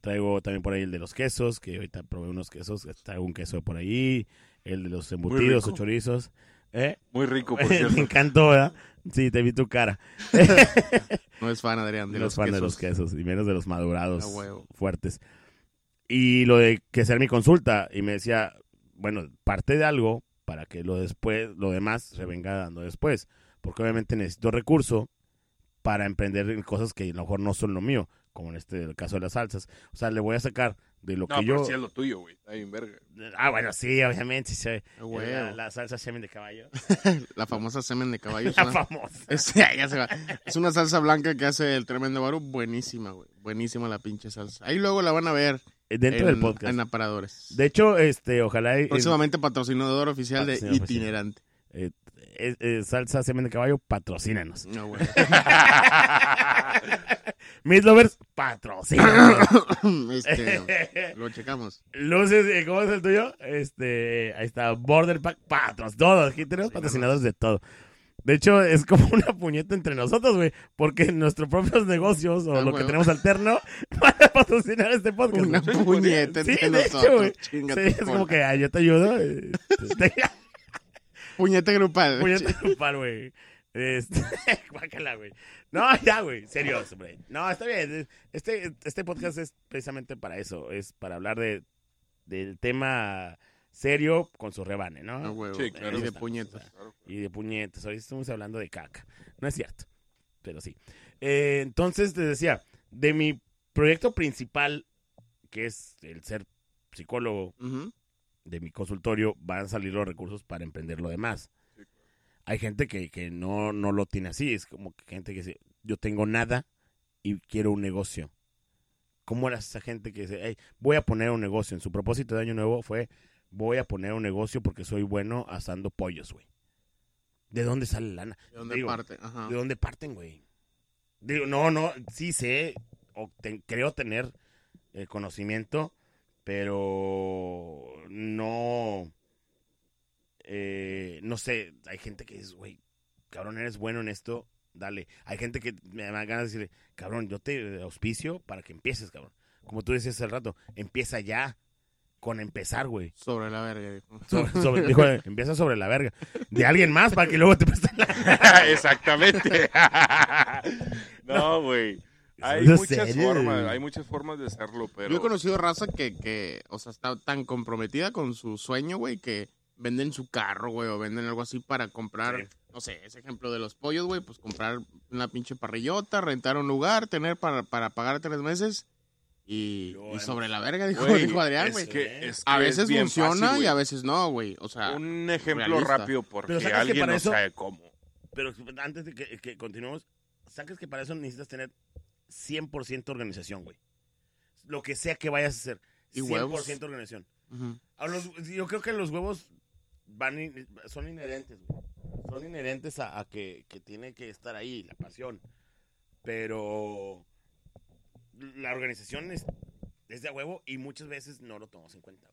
Traigo también por ahí el de los quesos, que ahorita probé unos quesos. Traigo un queso por ahí. El de los embutidos o chorizos. ¿Eh? Muy rico, por Me cierto. encantó, ¿verdad? Sí, te vi tu cara. No es fan, Adrián, de No los es fan de los quesos, y menos de los madurados huevo. fuertes. Y lo de que hacer mi consulta, y me decía, bueno, parte de algo para que lo después, lo demás se venga dando después. Porque obviamente necesito recurso para emprender en cosas que a lo mejor no son lo mío, como en este el caso de las salsas. O sea, le voy a sacar de lo No, que pero yo. sí es lo tuyo, güey. Está bien verga. Ah, bueno, sí, obviamente. sí, A huevo. la, la salsa semen de caballo. La famosa semen de caballo. La ¿no? famosa. Es, ya se va. Es una salsa blanca que hace el tremendo baru. Buenísima, güey. Buenísima la pinche salsa. Ahí luego la van a ver Dentro en, del podcast. en aparadores. De hecho, este, ojalá. Próximamente patrocinador oficial de. Itinerante. eh, eh, eh, salsa semen de caballo, patrocínanos. No, güey. Mis lovers, patrocínanos. este, lo checamos. Luces, ¿cómo es el tuyo? Este, ahí está, Border Pack, patros, todos. Aquí tenemos patrocinadores de todo. De hecho, es como una puñeta entre nosotros, güey, porque nuestros propios negocios o Ah, lo que tenemos alterno van a patrocinar este podcast. Una güey. puñeta Sí, entre de hecho, nosotros. güey. Chinga Sí, es como que ah, yo te ayudo. eh, te- Puñeta grupal. Puñeta grupal, güey. Este, guácala, güey. No, ya, güey. Serio, hombre. No, está bien. Este, este podcast es precisamente para eso. Es para hablar de, del tema serio con su rebane, ¿no? Ah, huevo. Sí, claro. Y de puñetas. Y de puñetas. Hoy estamos hablando de caca. No es cierto. Pero sí. Eh, entonces, te decía, de mi proyecto principal, que es el ser psicólogo, de mi consultorio van a salir los recursos para emprender lo demás. Sí, claro. Hay gente que, que no, no lo tiene así, es como que gente que dice, yo tengo nada y quiero un negocio. ¿Cómo era esa gente que dice, "Hey, voy a poner un negocio? En su propósito de año nuevo fue, voy a poner un negocio porque soy bueno asando pollos, güey. ¿De dónde sale la lana? ¿De dónde Digo, parte? Ajá. ¿De dónde parten, güey? Digo, no, no, sí sé, o te- creo tener el conocimiento, pero no, eh, no sé, hay gente que dice, güey, cabrón, eres bueno en esto, dale. Hay gente que me da ganas de decirle, cabrón, yo te auspicio para que empieces, cabrón. Como tú decías hace rato, empieza ya, con empezar, güey. Sobre la verga. dijo. Sobre, sobre- dijo, empieza sobre la verga. De alguien más para que luego te presten la... Exactamente. no, güey. Hay No muchas formas, güey. hay muchas formas de hacerlo, pero Yo he conocido raza que, que, o sea, está tan comprometida con su sueño, güey, que venden su carro, güey, o venden algo así para comprar, Sí. no sé, ese ejemplo de los pollos, güey, pues comprar una pinche parrillota, rentar un lugar, tener para, para pagar tres meses Y, y sobre la verga, dijo, Adrián, es güey. que- es A que veces funciona fácil, y a veces no, güey. O sea, Un ejemplo realista. rápido porque Pero ¿sabes que alguien para no eso- sabe cómo. Pero antes de que, que continuemos, saques que para eso necesitas tener 100% organización, güey. Lo que sea que vayas a hacer. Y 100% huevos. organización. ujú. A los- yo creo que los huevos van in- son inherentes, güey. Son inherentes a, a que, que tiene que estar ahí, la pasión. Pero la organización es, es de a huevo y muchas veces no lo tomamos en cuenta.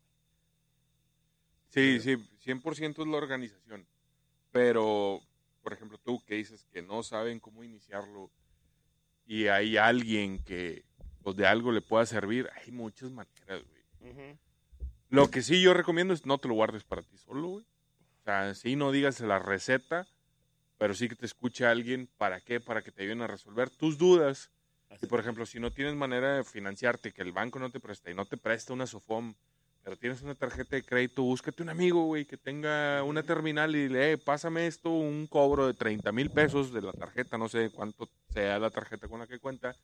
Sí, sí, 100% es la organización. Pero, por ejemplo, tú que dices que no saben cómo iniciarlo y hay alguien que pues, de algo le pueda servir, hay muchas maneras, güey. Lo que sí yo recomiendo es no te lo guardes para ti solo, güey. O sea, sí no digas la receta, pero sí que te escuche alguien. ¿Para qué? Para que te ayuden a resolver tus dudas. Así Y por ejemplo, si no tienes manera de financiarte, que el banco no te presta y no te presta una SOFOM, pero tienes una tarjeta de crédito, búscate un amigo, güey, que tenga una terminal y dile, eh, pásame esto, un cobro de 30 mil pesos de la tarjeta, no sé cuánto sea la tarjeta con la que cuenta,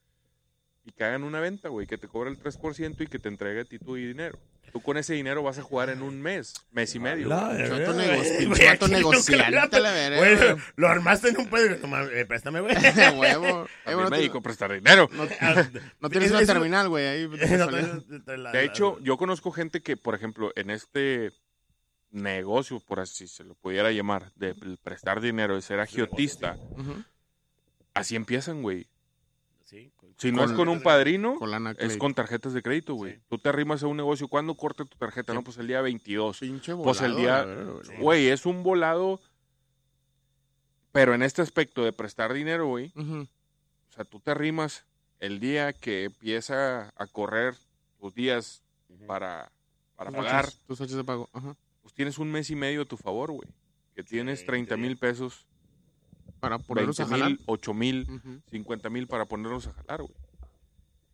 y que hagan una venta, güey, que te cobre el 3% y que te entregue a ti tu dinero. Tú con ese dinero vas a jugar en un mes, mes y medio. vato güey. nunca negociante, lo- la Güey. Lo armaste en un pedo. No eh, préstame, güey. Huevo. Eh, a prestar dinero. no, no tienes Es- una terminal, güey. Ahí No, De hecho, yo conozco gente que, por ejemplo, en este negocio, por así se lo pudiera llamar, de prestar dinero, de ser agiotista, así empiezan, güey. Sí, con- Si no es Con- un padrino, Con lana es con tarjetas de crédito, güey. Sí. Tú te arrimas a un negocio, ¿cuándo corta tu tarjeta? Sí. No, pues el día 22. Pinche Pues el volado, día- güey. Es un volado, pero en este aspecto de prestar dinero, güey, o sea, tú te arrimas el día que empieza a correr tus días para, para Tus pagar, Tus fechas de pago. Ajá. pues tienes un mes y medio a tu favor, güey. Que tienes Sí, 30 mil pesos, Para ponerlos 20 a jalar. mil, 8 mil, Ujú. 50 mil para ponerlos a jalar, güey.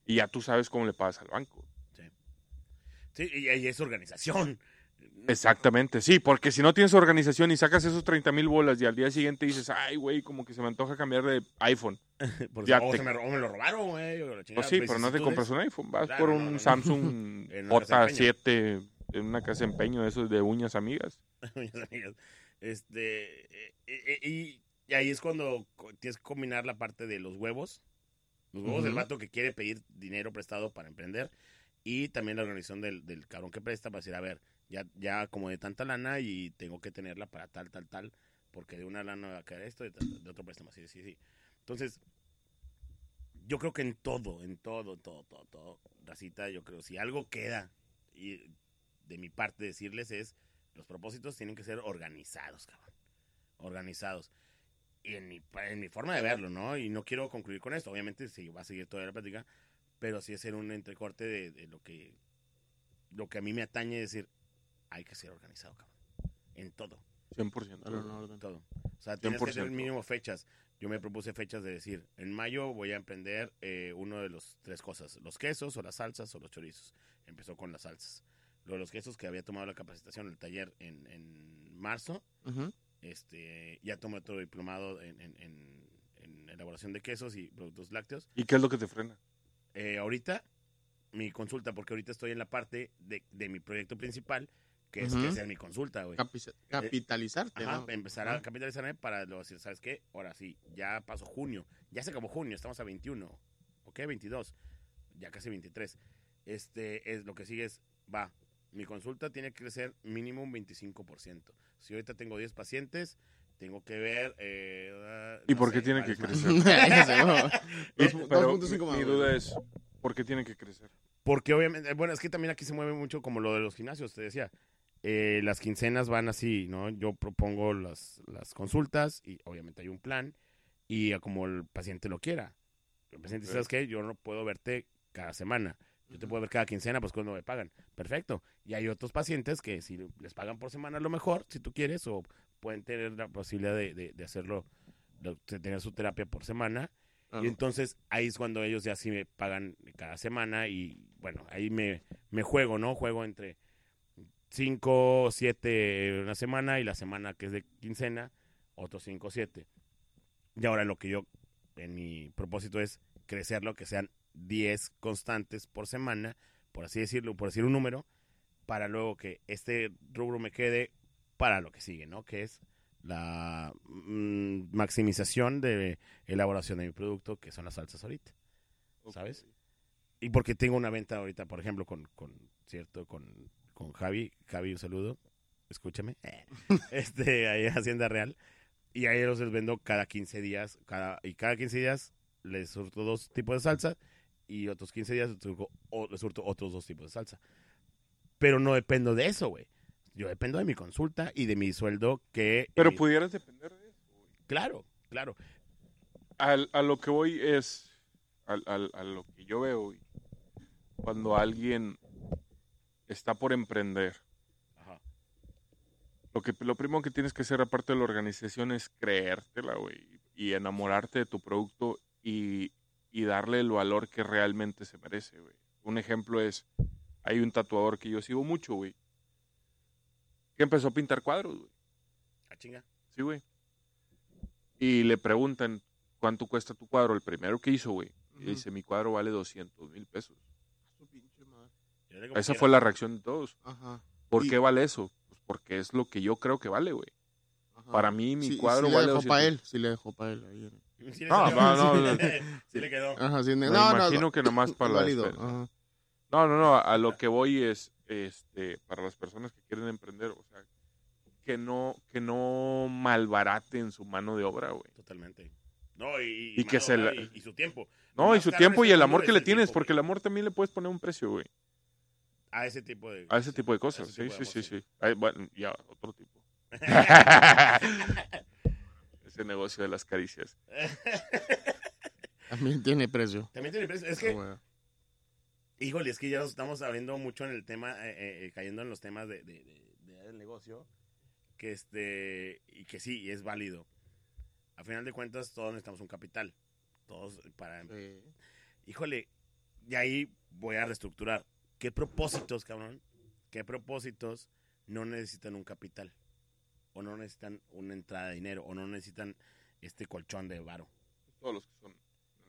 Y ya tú sabes cómo le pagas al banco. Sí, y ahí es organización. Exactamente, sí, porque si no tienes organización y sacas esos 30 mil bolas y al día siguiente dices, ay, güey, como que se me antoja cambiar de iPhone. Por Ya eso, o, te- se me, ro- o me lo robaron, güey. Pues sí, pero no te compras un iPhone, vas Claro, por un no, no. Samsung En una casa de J7 en una casa de empeño de esos de uñas amigas. mis amigas. Este, eh, eh, y, y ahí es cuando tienes que combinar la parte de los huevos. Los huevos del vato que quiere pedir dinero prestado para emprender. Y también la organización del, del cabrón que presta para decir, a ver, ya, ya como de tanta lana y tengo que tenerla para tal, tal, tal. Porque de una lana va a caer esto, de, de otro préstamo, sí, sí, sí. Entonces, yo creo que en todo, en todo, todo, todo, todo, racita, yo creo, si algo queda y de mi parte decirles es, los propósitos tienen que ser organizados, cabrón. Organizados. Y en mi, en mi forma de verlo, ¿no? Y no quiero concluir con esto. Obviamente, sí, va a seguir toda la plática, pero sí es ser un entrecorte de, de lo que lo que a mí me atañe decir, hay que ser organizado, cabrón. En todo. 100%. Dale un orden. Todo. O sea, tienes que tener 100%. mínimo fechas. Yo me propuse fechas de decir, en mayo voy a emprender eh, uno de los tres cosas, los quesos o las salsas o los chorizos. Empezó con las salsas. Lo de los quesos que había tomado la capacitación, el taller en, en marzo, Ujú. Este, ya tomé otro diplomado en, en- en- en elaboración de quesos y productos lácteos. ¿Y qué es lo que te frena? Eh, ahorita, mi consulta, porque ahorita estoy en la parte de, de mi proyecto principal, que es que hacer mi consulta, güey. Capi- Capitalizarte, Ajá, ¿no? empezar a capitalizarme para luego decir, ¿sabes qué? Ahora sí, ya pasó junio. Ya se acabó junio, estamos a 21. ¿Ok? 22. Ya casi 23. Este, es lo que sigue es, va, mi consulta tiene que crecer mínimo un 25%. Si ahorita tengo 10 pacientes, tengo que ver... eh, ¿Y no por qué sé, tiene que crecer? Ya sé, güey. Y- Dos- pero 2.5 más, mi duda es, ¿por qué tiene que crecer? Porque obviamente, bueno, es que también aquí se mueve mucho como lo de los gimnasios, te decía. Eh, las quincenas van así, ¿no? Yo propongo las, las consultas y obviamente hay un plan y a como el paciente lo quiera. El paciente dice. ¿sabes qué? Yo no puedo verte cada semana. Yo te puedo ver cada quincena, pues cuando me pagan. Perfecto. Y hay otros pacientes que si les pagan por semana a lo mejor, si tú quieres, o pueden tener la posibilidad de, de- de hacerlo, de tener su terapia por semana. Y entonces ahí es cuando ellos ya sí me pagan cada semana y bueno, ahí me, me juego, ¿no? Juego entre 5, 7 una semana y la semana que es de quincena, otros 5, 7. Y ahora lo que yo, en mi propósito es crecerlo, que sean 10 constantes por semana, por así decirlo, por decir un número, para luego que este rubro me quede para lo que sigue, ¿no? Que es la mm, maximización de elaboración de mi producto, que son las salsas ahorita, ¿sabes? Y porque tengo una venta ahorita, por ejemplo, con, con cierto, con, con Javi, Javi, un saludo, escúchame, este, ahí en Hacienda Real, y ahí los les vendo cada 15 días, cada, y cada 15 días les surto dos tipos de salsa, y otros 15 días les surto, otros dos tipos de salsa. Pero no dependo de eso, güey. Yo dependo de mi consulta y de mi sueldo que... Pero eh, pudieras depender de eso. güey. Claro, claro. Al- a lo que voy es, al- al- a lo que yo veo, güey, cuando alguien está por emprender, Ajá. lo, que, lo primero que tienes que hacer aparte de la organización es creértela, güey, y enamorarte de tu producto y, y darle el valor que realmente se merece, güey. Un ejemplo es, hay un tatuador que yo sigo mucho, güey, que empezó a pintar cuadros, güey. A chinga. Sí, güey. Y le preguntan, ¿cuánto cuesta tu cuadro? El primero que hizo, güey. Y dice, mi cuadro vale 200 mil pesos. Su pinche madre. Yo digo, Esa fue la reacción de todos. Ajá. ¿Por Y- qué vale eso? Pues porque es lo que yo creo que vale, güey. Para mí, mi Sí, cuadro sí vale le dejó 200. para él, sí le dejó para él. ahí. Sí le No, no, no, no. Sí le quedó. Ajá, sí, Me no, no, imagino que nomás para la. No, no, no. A lo que voy es, este, para las personas que quieren emprender, o sea, que no, que no malbaraten su mano de obra, güey. Totalmente. No, y, Y que mano, se la- y, y su tiempo. No, y su tiempo y el amor que le tienes, tiempo, porque el amor también le puedes poner un precio, güey. A ese tipo de... A ese tipo de cosas, sí, tipo de sí, sí, sí. Bueno, ya, otro tipo. Ese negocio de las caricias. También tiene precio. También tiene precio. Es Ah, que, híjole, es que ya nos estamos abriendo mucho en el tema, eh, eh, eh, cayendo en los temas de, de, de- de- del negocio, que este, y que sí, es válido. A final de cuentas, todos necesitamos un capital. Todos para... Sí. Híjole, y ahí voy a reestructurar. ¿Qué propósitos, cabrón? ¿Qué propósitos no necesitan un capital? O no necesitan una entrada de dinero, o no necesitan este colchón de varo. Todos los que son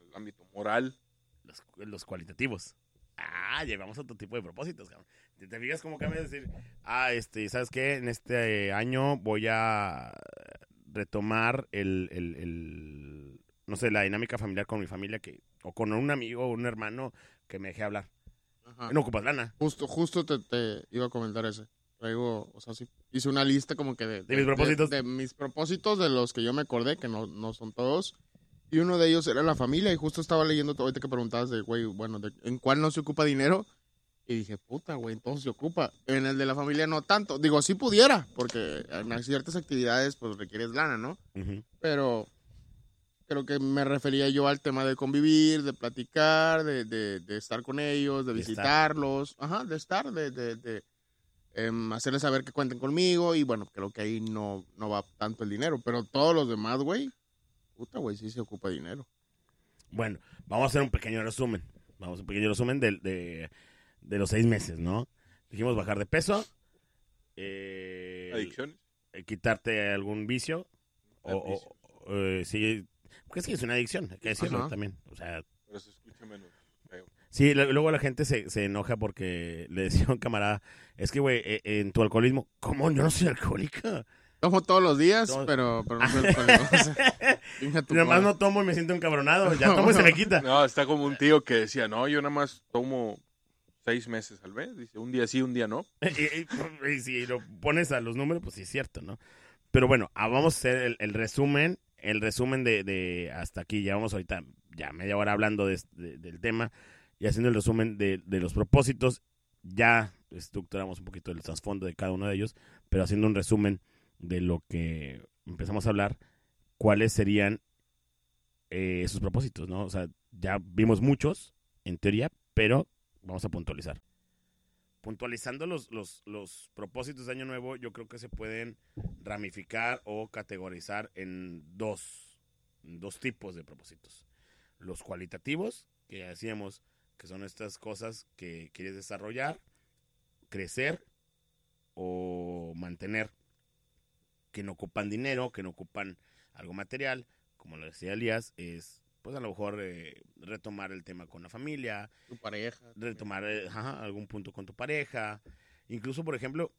en el ámbito moral. los, los cualitativos. Ah, llevamos otro tipo de propósitos, cabrón. ¿Te, te fijas cómo cambia decir, ah, este, ¿sabes qué? En este año voy a retomar el, el, el, no sé, la dinámica familiar con mi familia que, o con un amigo o un hermano que me deje hablar. Ajá. No ocupas lana. Justo, justo te, te iba a comentar ese. Traigo, o sea, sí, hice una lista como que de, ¿De mis propósitos? De, mis propósitos, de los que yo me acordé, que no, no son todos. Y uno de ellos era la familia. Y justo estaba leyendo ahorita que preguntabas de, güey, bueno, de, ¿en cuál no se ocupa dinero? Y dije, puta, güey, entonces se ocupa. En el de la familia no tanto. Digo, sí pudiera, porque en ciertas actividades, pues requieres lana, ¿no? Ujú. pero creo que me refería yo al tema de convivir, de platicar, de, de- de estar con ellos, de De estar. visitarlos, ajá, de estar, de, em, hacerles saber que cuenten conmigo y bueno, creo que ahí no, no va tanto el dinero, pero todos los demás, güey, puta, güey, sí se ocupa dinero. Bueno, vamos a hacer un pequeño resumen. Vamos a hacer un pequeño resumen de, de, de los seis meses, ¿no? Dijimos bajar de peso. eh, Adicciones. eh, quitarte algún vicio. O, o- Vicio. o, eh, sí, porque sí es una adicción, hay que decirlo Ajá. también. O sea, Pero se escucha menos. Sí, luego la gente se, se enoja porque le decía a un camarada, es que, güey, eh, en tu alcoholismo, ¿cómo? Yo no soy alcohólica. Tomo todos los días, Todos. pero, pero no soy alcohólico. Sea, no tomo y me siento encabronado. Ya tomo y se me quita. No, está como un tío que decía, no, yo nada más tomo seis meses al mes. Dice, un día sí, un día no. y, y- y si lo pones a los números, pues sí es cierto, ¿no? Pero bueno, ah, vamos a hacer el, el resumen, el resumen de, de hasta aquí. Ya vamos ahorita, ya media hora hablando de- de- del tema y haciendo el resumen de, de los propósitos. Ya estructuramos un poquito el trasfondo de cada uno de ellos, pero haciendo un resumen de lo que empezamos a hablar, cuáles serían eh, esos propósitos, ¿no? O sea, ya vimos muchos, en teoría, pero vamos a puntualizar puntualizando los, los, los propósitos de Año Nuevo, yo creo que se pueden ramificar o categorizar en dos, dos tipos de propósitos. Los cualitativos, que ya decíamos que son estas cosas que quieres desarrollar, crecer o mantener, que no ocupan dinero, que no ocupan algo material, como lo decía Elías, es pues a lo mejor eh, retomar el tema con la familia, Tu pareja. retomar eh, ajá, algún punto con tu pareja. Incluso, por ejemplo,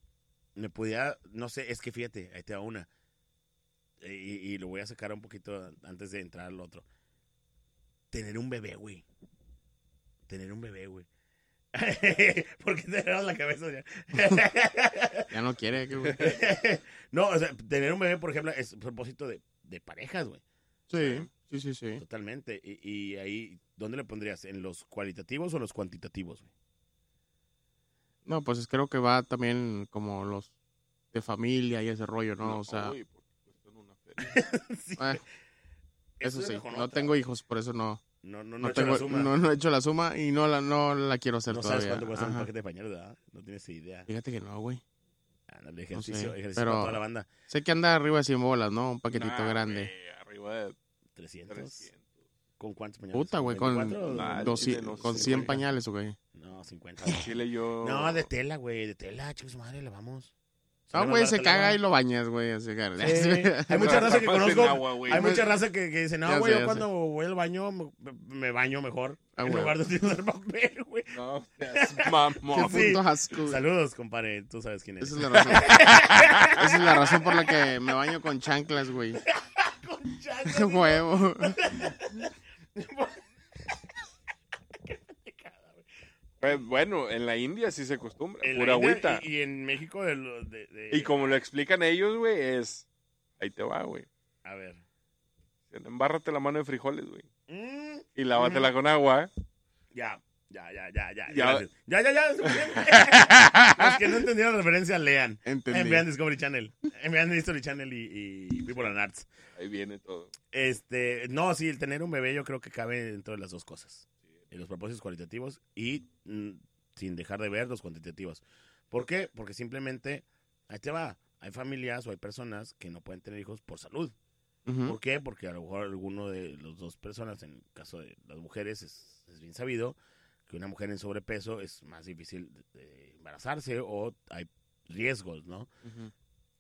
me podía, no sé, es que fíjate, ahí te va una. Eh, Y, y lo voy a sacar un poquito antes de entrar al otro. Tener un bebé, güey. Tener un bebé, güey. ¿Por qué te agarras la cabeza? ya? Ya no quiere. que, güey. no, o sea, tener un bebé, por ejemplo, es propósito de, de parejas, güey. Sí, sí, sí, sí. Totalmente. Y, y ahí, ¿dónde le pondrías? ¿En los cualitativos o los cuantitativos, güey? No, pues creo que va también como los de familia y ese rollo, ¿no? o sea, porque cuestan una feria. Sí. eh, eso Eso sí. es No otra. tengo hijos, por eso no. No, no, no, No, he hecho tengo, la suma. no, no he hecho la suma y no la, no la quiero hacer No sabes todavía. cuánto cuesta un Ajá. paquete de pañales, ¿verdad? No tienes idea. Fíjate que no, güey. Ándale, No ejercicio, sé, ejercicio pero- para toda la banda. Sé que anda arriba de 100 bolas, ¿no? Un paquetito Nah, grande. güey, arriba de 300. 300. ¿Con cuántos pañales? Puta, güey, con, 24 o- Nah, 200 no sé, con 100 güey. pañales, güey. No, 50. Chile yo... No, de tela, güey, de tela, chicos, madre, la vamos. Ah, güey, se caga y lo bañas, güey. así que- Sí. Hay mucha raza que conozco. agua. Hay mucha raza que, que dice, no, güey, yo ya cuando voy al baño me, me baño mejor. Ah, en güey. lugar de utilizar papel, güey. No, mamón. Sí. asco. Saludos, compadre, tú sabes quién Esa eres. es la razón. Esa es la razón por la que me baño con chanclas, güey. Qué huevo. Pues, bueno, en la India sí se acostumbra. En pura agüita. Y, y en México, de, de- de- Y como lo explican ellos, güey, es... Ahí te va, güey. A ver. Embárrate la mano de frijoles, güey. Mm, Y lávatela con agua. ya, ya, ya, ya, ya. Ya. gracias. Ya, ya, ya. Los que no entendieron la referencia, lean. Entendí. Vean Discovery Channel. Vean History Channel y, y People and Arts. Ahí viene todo. Este, no, sí, el tener un bebé yo creo que cabe dentro de las dos cosas. En los propósitos cualitativos y mm, sin dejar de ver los cuantitativos. ¿Por qué? Porque simplemente, ahí te va, hay familias o hay personas que no pueden tener hijos por salud. ¿Por qué? Porque a lo mejor alguno de las dos personas, en el caso de las mujeres, es, es bien sabido que una mujer en sobrepeso es más difícil de, de embarazarse o hay riesgos, ¿no?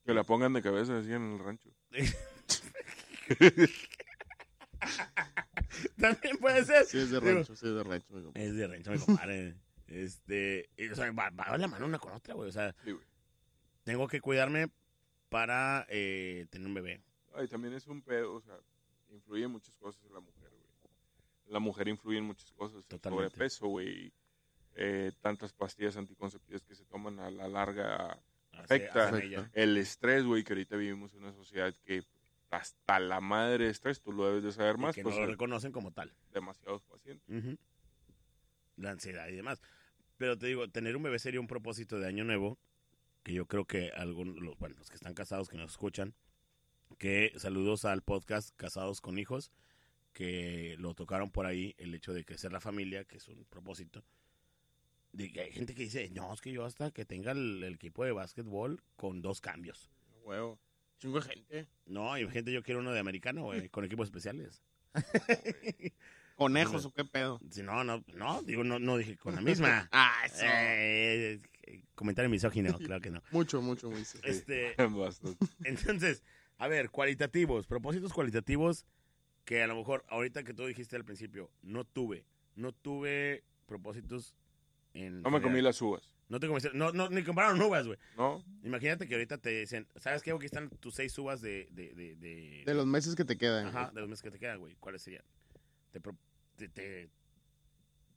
Que la pongan de cabeza así en el rancho. También puede ser. Sí, es de Digo, rancho, sí, es de rancho. mi compa. Es de rancho, mi compadre. este, y, o sea, va, va la mano una con otra, güey. O sea, Sí, güey. tengo que cuidarme para eh, tener un bebé. Ay, también es un pedo, o sea, influye en muchas cosas en la mujer, güey. La mujer influye en muchas cosas. El Totalmente. sobrepeso, güey. eh, tantas pastillas anticonceptivas que se toman a la larga. Afecta. El estrés, güey, que ahorita vivimos en una sociedad que hasta la madre estrés, tú lo debes de saber Y más, que pues no lo hay reconocen como tal. demasiados pacientes. La ansiedad y demás. Pero te digo, tener un bebé sería un propósito de año nuevo, que yo creo que algunos, los, bueno, los que están casados, que nos escuchan, que saludos al podcast Casados con Hijos, que lo tocaron por ahí, el hecho de crecer la familia, que es un propósito. De que hay gente que dice, no, es que yo hasta que tenga el, el equipo de básquetbol con dos cambios. Huevo. Chingo de gente. No, y gente, yo quiero uno de americano, güey, con equipos especiales. ¿Conejos o qué pedo? Si no, no, no, digo, no, no dije con la misma. Ah, eso. Eh, eh, comentario misógino, claro que no. Mucho, mucho, muy sí. Este, entonces, a ver, cualitativos, propósitos cualitativos que a lo mejor ahorita que tú dijiste al principio, no tuve, no tuve propósitos en... No me comí las uvas, No te comiste, no, no, ni compraron uvas, güey. ¿no? Imagínate que ahorita te dicen, ¿sabes qué? Aquí están tus seis uvas de... De, de, de- De los meses que te quedan. Ajá, de los meses que te quedan, güey. ¿Cuáles serían? Te, pro- te, te-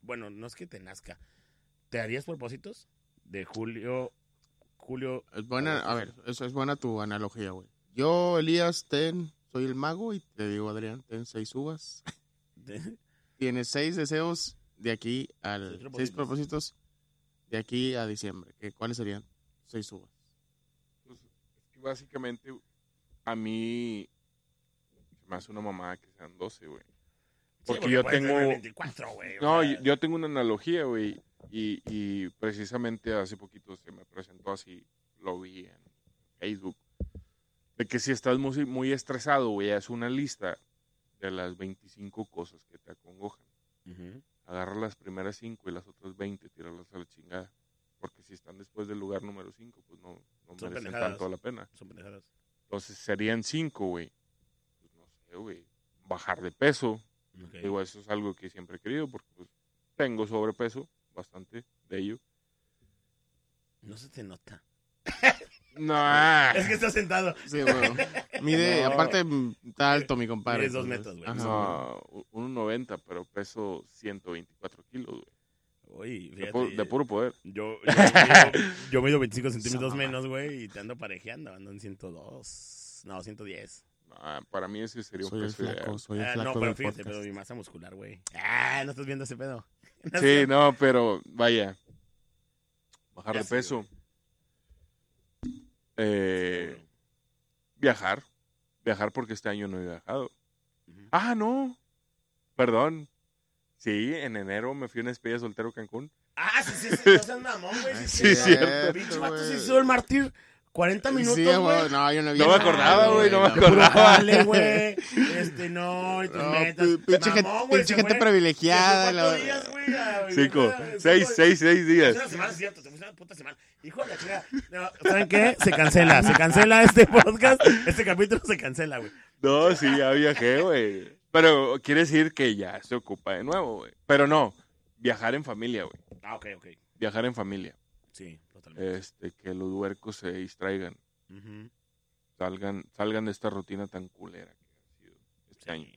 Bueno, no es que te nazca. ¿Te harías propósitos? De julio... Julio... Es buena, a ver, eso es buena tu analogía, güey. Yo, Elías, ten, soy el mago y te digo, Adrián, ten seis uvas. de- Tienes seis deseos de aquí Seis al... propósitos. Seis propósitos de aquí a diciembre. ¿Qué, ¿Cuáles serían? Seis uvas. Pues, es que básicamente a mí se me hace una mamada que sean 12, güey. Sí, Porque yo puede ser tengo- 24, güey. o No, yo, yo tengo una analogía, güey. Y, y precisamente hace poquito se me presentó así, lo vi en Facebook. De que si estás muy, muy estresado, güey, es una lista de las 25 cosas que te acongojan. ujú, Agarra las primeras 5 y las otras 20, tíralas a la chingada. Porque si están después del lugar número 5, pues no, no Son merecen pendejadas. tanto la pena. Son pendejadas. Entonces serían 5, güey. Pues no sé, güey. Bajar de peso. Digo, eso es algo que siempre he querido porque pues, tengo sobrepeso, bastante de ello. No se te nota. No, Es que estás sentado. Sí, güey. Mide, No. aparte, mm, está alto mi compadre. Mides dos metros, güey. No, 1.90, pero peso 124 kilos, güey. Uy, De, fíjate, pu- de puro poder. Yo, yo, mido, yo mido 25 centímetros menos, güey, y te ando parejeando. Ando en 102. No, 110. No, para mí ese sería un Soy el peso ideal. flaco, soy el Ah, flaco no, pero fíjate, podcast. pero mi masa muscular, güey. Ah, no estás viendo ese pedo. No Sí, sé. no, pero vaya. Bajar Ya de peso. Eh, viajar. Viajar porque este año no he viajado. Ujú. Ah, no. Perdón. Sí, en enero me fui a una despedida de soltero a Cancún. Ah, sí, sí, sí, no seas mamón, güey. Ay, Sí, cierto. Pinche vato güey. se hizo el mártir 40 minutos, Sí, güey. güey. No, yo no vi No me acordaba, güey, no me acordaba. jale, güey. Este, no, y tus No, metas. pi- pinche gente- güey, pinche se gente fue- privilegiada, se fue cuatro días, güey, Cinco, seis, seis, seis Es días. una semana, es cierto, te fuiste una puta semana. Hijo de la chingada. No, ¿Saben qué? Se cancela, se cancela este podcast. Este capítulo se cancela, güey. No, sí, ya viajé, güey. Pero quiere decir que ya se ocupa de nuevo, güey. Pero no, viajar en familia, güey. Ah, ok, ok. Viajar en familia. Sí, totalmente. Este, que los huercos se distraigan. Salgan, salgan de esta rutina tan culera que ha sido este Sí, año.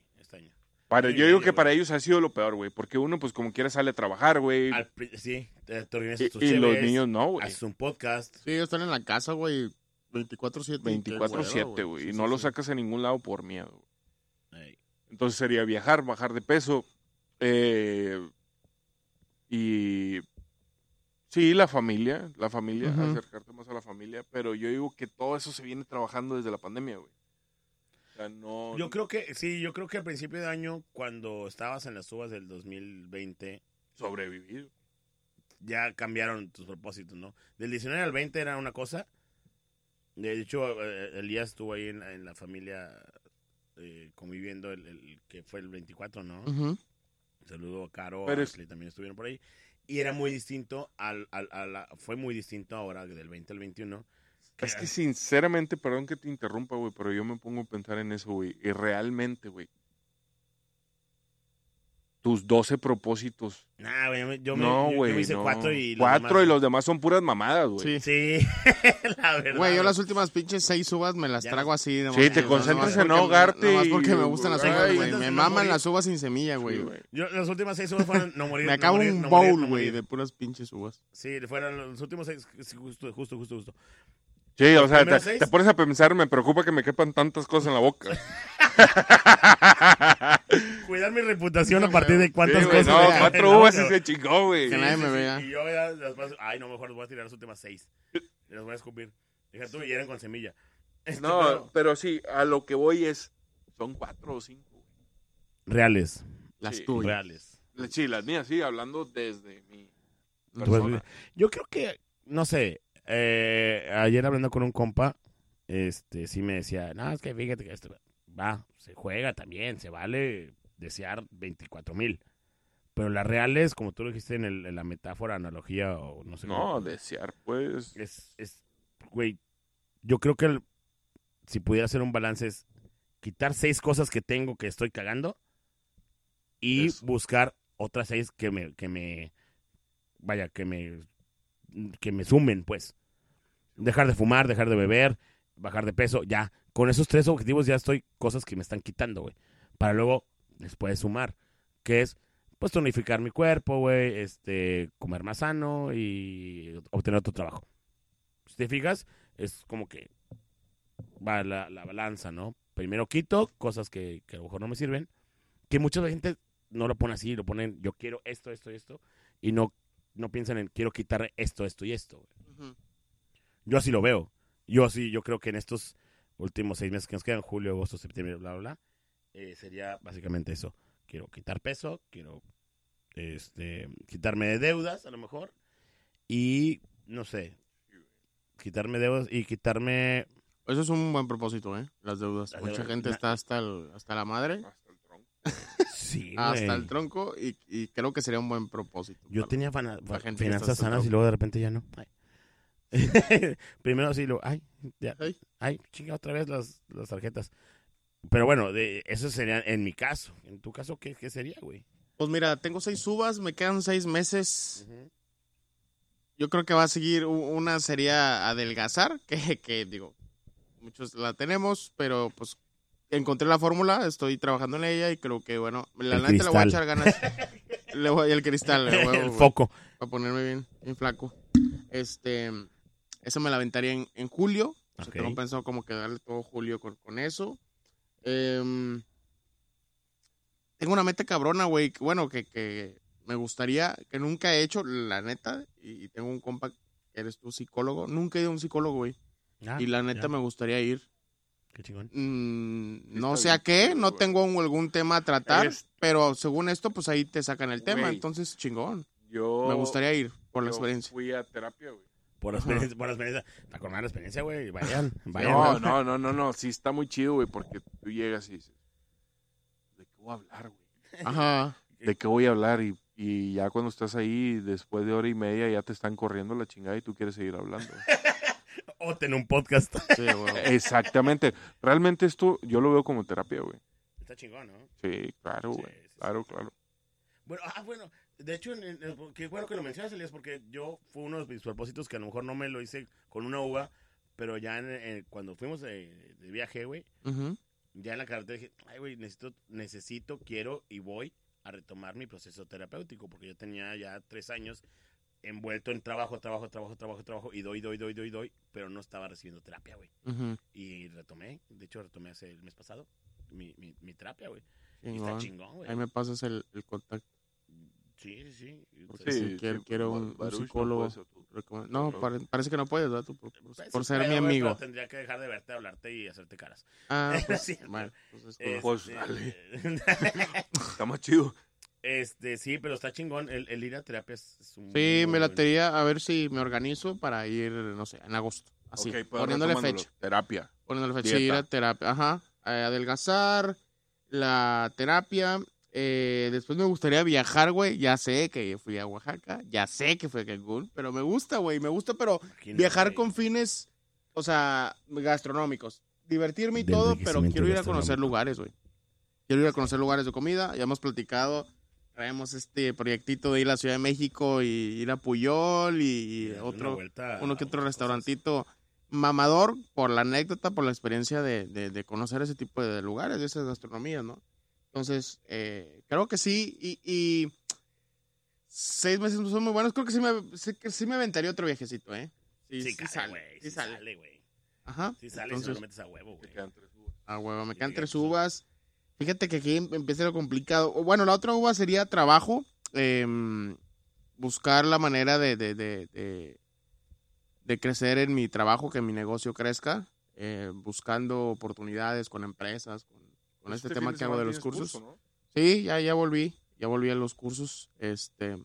Para, Sí, yo digo güey. que para ellos ha sido lo peor, güey. Porque uno, pues como quiera, sale a trabajar, güey. Al sí, te, te organizas Y, tus y los niños no, güey. Haces un podcast. Sí, ellos están en la casa, güey. 24-7. 24-7, güey. Sí, Y sí, no lo sí. sacas a ningún lado por miedo. güey. Entonces sería viajar, bajar de peso. eh, y sí, la familia, la familia, acercarte más a la familia. Pero yo digo que todo eso se viene trabajando desde la pandemia, güey. O sea, no. Yo creo que, sí, yo creo que al principio de año, cuando estabas en las uvas del 2020, sobrevivir. ya cambiaron tus propósitos, ¿no? Del 19 al 20 era una cosa. De hecho, eh, Elías estuvo ahí en, la- en la familia eh, conviviendo el, el- que fue el 24, ¿no? Saludo a Caro, Pero es- también estuvieron por ahí. Y era muy distinto al, al- a la- fue muy distinto ahora del 20 al 21. Es que sinceramente, perdón que te interrumpa, güey, pero yo me pongo a pensar en eso, güey. Y realmente, güey. Tus 12 propósitos. Nah, güey, yo me- no, yo- yo güey. me hice no. cuatro y los Cuatro demás- y los demás son puras mamadas, güey. Sí. Sí, la verdad. Güey, yo las últimas pinches seis uvas me las Ya trago así. nomás Sí, te concentras en porque me- ahogarte Nomás porque me gustan las uvas, güey. Me maman las uvas sin semilla, Sí, güey. Yo, las últimas seis uvas fueron no morir. Me no acabo morir, un no morir, bowl, güey, de puras pinches uvas. Sí, fueron los últimos seis, sí, justo, justo, justo, justo. Sí, o sea, te, pones a pensar, me preocupa que me quepan tantas cosas en la boca. Cuidar mi reputación a partir de cuántas Sí, cosas. no, cuatro uvas y se chingó, güey. Que nadie me vea. Y yo ya después, ay, no, mejor les voy a tirar las últimas seis. Y las voy a escupir. Deja tú, y eran con semilla. Este, No, pero- pero sí, a lo que voy es, son cuatro o cinco. güey. Reales. Las Sí, tuyas. Reales. Sí, las mías, sí, hablando desde mi Pues, persona. Yo creo que, no sé, eh, ayer hablando con un compa, este, sí me decía, no, es que fíjate que esto va, se juega también, se vale desear 24 mil. Pero las reales, como tú lo dijiste en, el- en la metáfora, analogía, o no sé No, cómo- desear, pues. es, es, güey, yo creo que el- si pudiera hacer un balance es quitar seis cosas que tengo que estoy cagando y Eso. buscar otras seis que me, que me, vaya, que me, que me sumen, pues. Dejar de fumar, dejar de beber, bajar de peso, ya. Con esos tres objetivos ya estoy cosas que me están quitando, güey. Para luego, después sumar, que es, pues, tonificar mi cuerpo, güey, este, comer más sano y obtener otro trabajo. Si te fijas, es como que va la, la balanza, ¿no? Primero quito cosas que, que a lo mejor no me sirven, que mucha gente no lo pone así, lo ponen, yo quiero esto, esto y esto, y no, no piensan en, quiero quitar esto, esto y esto. Yo así lo veo. Yo así, yo creo que en estos últimos seis meses que nos quedan, julio, agosto, septiembre, bla, bla, bla, eh, sería básicamente eso. Quiero quitar peso, quiero este, quitarme de deudas, a lo mejor, y, no sé, quitarme deudas y quitarme... Eso es un buen propósito, ¿eh? Las deudas. Las Mucha deudas. gente está hasta, el- hasta la madre. Sí, hasta güey. el tronco, y, y creo que sería un buen propósito. Yo tenía fana- gente finanzas sanas y luego de repente ya no. Primero así, lo, ay, ya, Ay. ay, chinga otra vez las, las tarjetas. Pero bueno, de, eso sería en mi caso. En tu caso, ¿qué, qué sería, güey? Pues mira, tengo seis uvas, me quedan seis meses. Yo creo que va a seguir, una sería adelgazar, que, que digo, muchos la tenemos, pero pues encontré la fórmula, estoy trabajando en ella y creo que, bueno, la neta le voy a echar ganas. le voy, el cristal, le voy, el foco. para ponerme bien, bien flaco. Este, eso me la aventaría en, en julio. O sea, tengo pensado como que darle todo julio con, con eso. Em, tengo una meta cabrona, güey. que, Bueno, que, que me gustaría, que nunca he hecho, la neta. Y, y tengo un compa que eres tú psicólogo. Nunca he ido a un psicólogo, güey. Ah, y la neta ya. me gustaría ir. Qué chingón. Mm, no sé a qué, no tengo un- algún tema a tratar. Es- Pero según esto, pues ahí te sacan el tema. Güey. Entonces, chingón. Yo, Me gustaría ir por la yo experiencia. Fui a terapia, güey. Por la experiencia, por la experiencia. Está con la experiencia, güey. Vayan, vayan. No, no, no, no, no. Sí está muy chido, güey, porque tú llegas y dices, ¿de qué voy a hablar, güey? Ajá. ¿De qué voy a hablar? Y, y ya cuando estás ahí, después de hora y media, ya te están corriendo la chingada y tú quieres seguir hablando. O tener un podcast. Sí, güey. Exactamente. Realmente esto yo lo veo como terapia, güey. Está chingón, ¿no? Sí, claro, güey. sí, sí. Claro, claro. Bueno, ah, bueno, de hecho, en- en- en- qué bueno que lo mencionas, Elías, porque yo fue uno de mis propósitos que a lo mejor no me lo hice con una uva, pero ya en- en- cuando fuimos de, de viaje, güey, Ujú. ya en la carretera dije, ay, güey, necesito, necesito, quiero y voy a retomar mi proceso terapéutico, porque yo tenía ya tres años envuelto en trabajo, trabajo, trabajo, trabajo, trabajo, y doy, doy, doy, doy, doy, pero no estaba recibiendo terapia, güey. Y retomé, de hecho, retomé hace el mes pasado mi, mi, mi terapia, güey. Y está Chingón. güey. Ahí me pasas el, el contacto. Sí, sí, sí. Porque sí, quiero- quiero un- un Baruch no psicólogo. No, No. pare- parece que no puedes, ¿verdad? Tú por, por- Pues, por sí ser mi amigo. pero tendría que dejar de verte, hablarte y hacerte caras. Ah, pues, Sí. bueno, pues es Este. Pues, dale. Está más chido. Este, sí, pero está chingón. El, el ir a terapia es, es un. Sí, me buen- latería a ver si me organizo para ir, no sé, en agosto. Así, Ok, pues, poniéndole fecha. Terapia. Poniéndole fecha. Dieta. Sí, ir a terapia. Ajá. Eh, adelgazar, la terapia. Eh, después me gustaría viajar, güey. Ya sé que fui a Oaxaca. Ya sé que fui a Cancún. Pero me gusta, güey. Me gusta, pero viajar con fines, o sea, gastronómicos. Divertirme y Del todo, pero quiero ir a conocer lugares, güey. Quiero ir a conocer lugares de comida. Ya hemos platicado. Traemos este proyectito de ir a la Ciudad de México y ir a Puyol y, otro, vuelta uno que a otro restaurantito mamador por la anécdota, por la experiencia de, de- de conocer ese tipo de lugares, de esas gastronomías, ¿no? Entonces, eh, creo que sí. Y, y seis meses no son muy buenos. Creo que sí me, sí, que sí me aventaría otro viajecito, ¿eh? Sí, Sí, sí sale, güey. Sí Sí sale. güey. Ajá. Sí sale y Entonces, se lo metes a huevo, güey. quedan tres uvas. Ah, huevo, me quedan tres sí. uvas. Fíjate que aquí em- empieza lo complicado. Bueno, la otra uva sería trabajo. em, buscar la manera de, de, de, de, de crecer en mi trabajo, que mi negocio crezca. eh, buscando oportunidades con empresas, con, con este, tema fin de que hago de los cursos. curso, ¿no? Sí, ya, ya volví. Ya volví a los cursos. Este,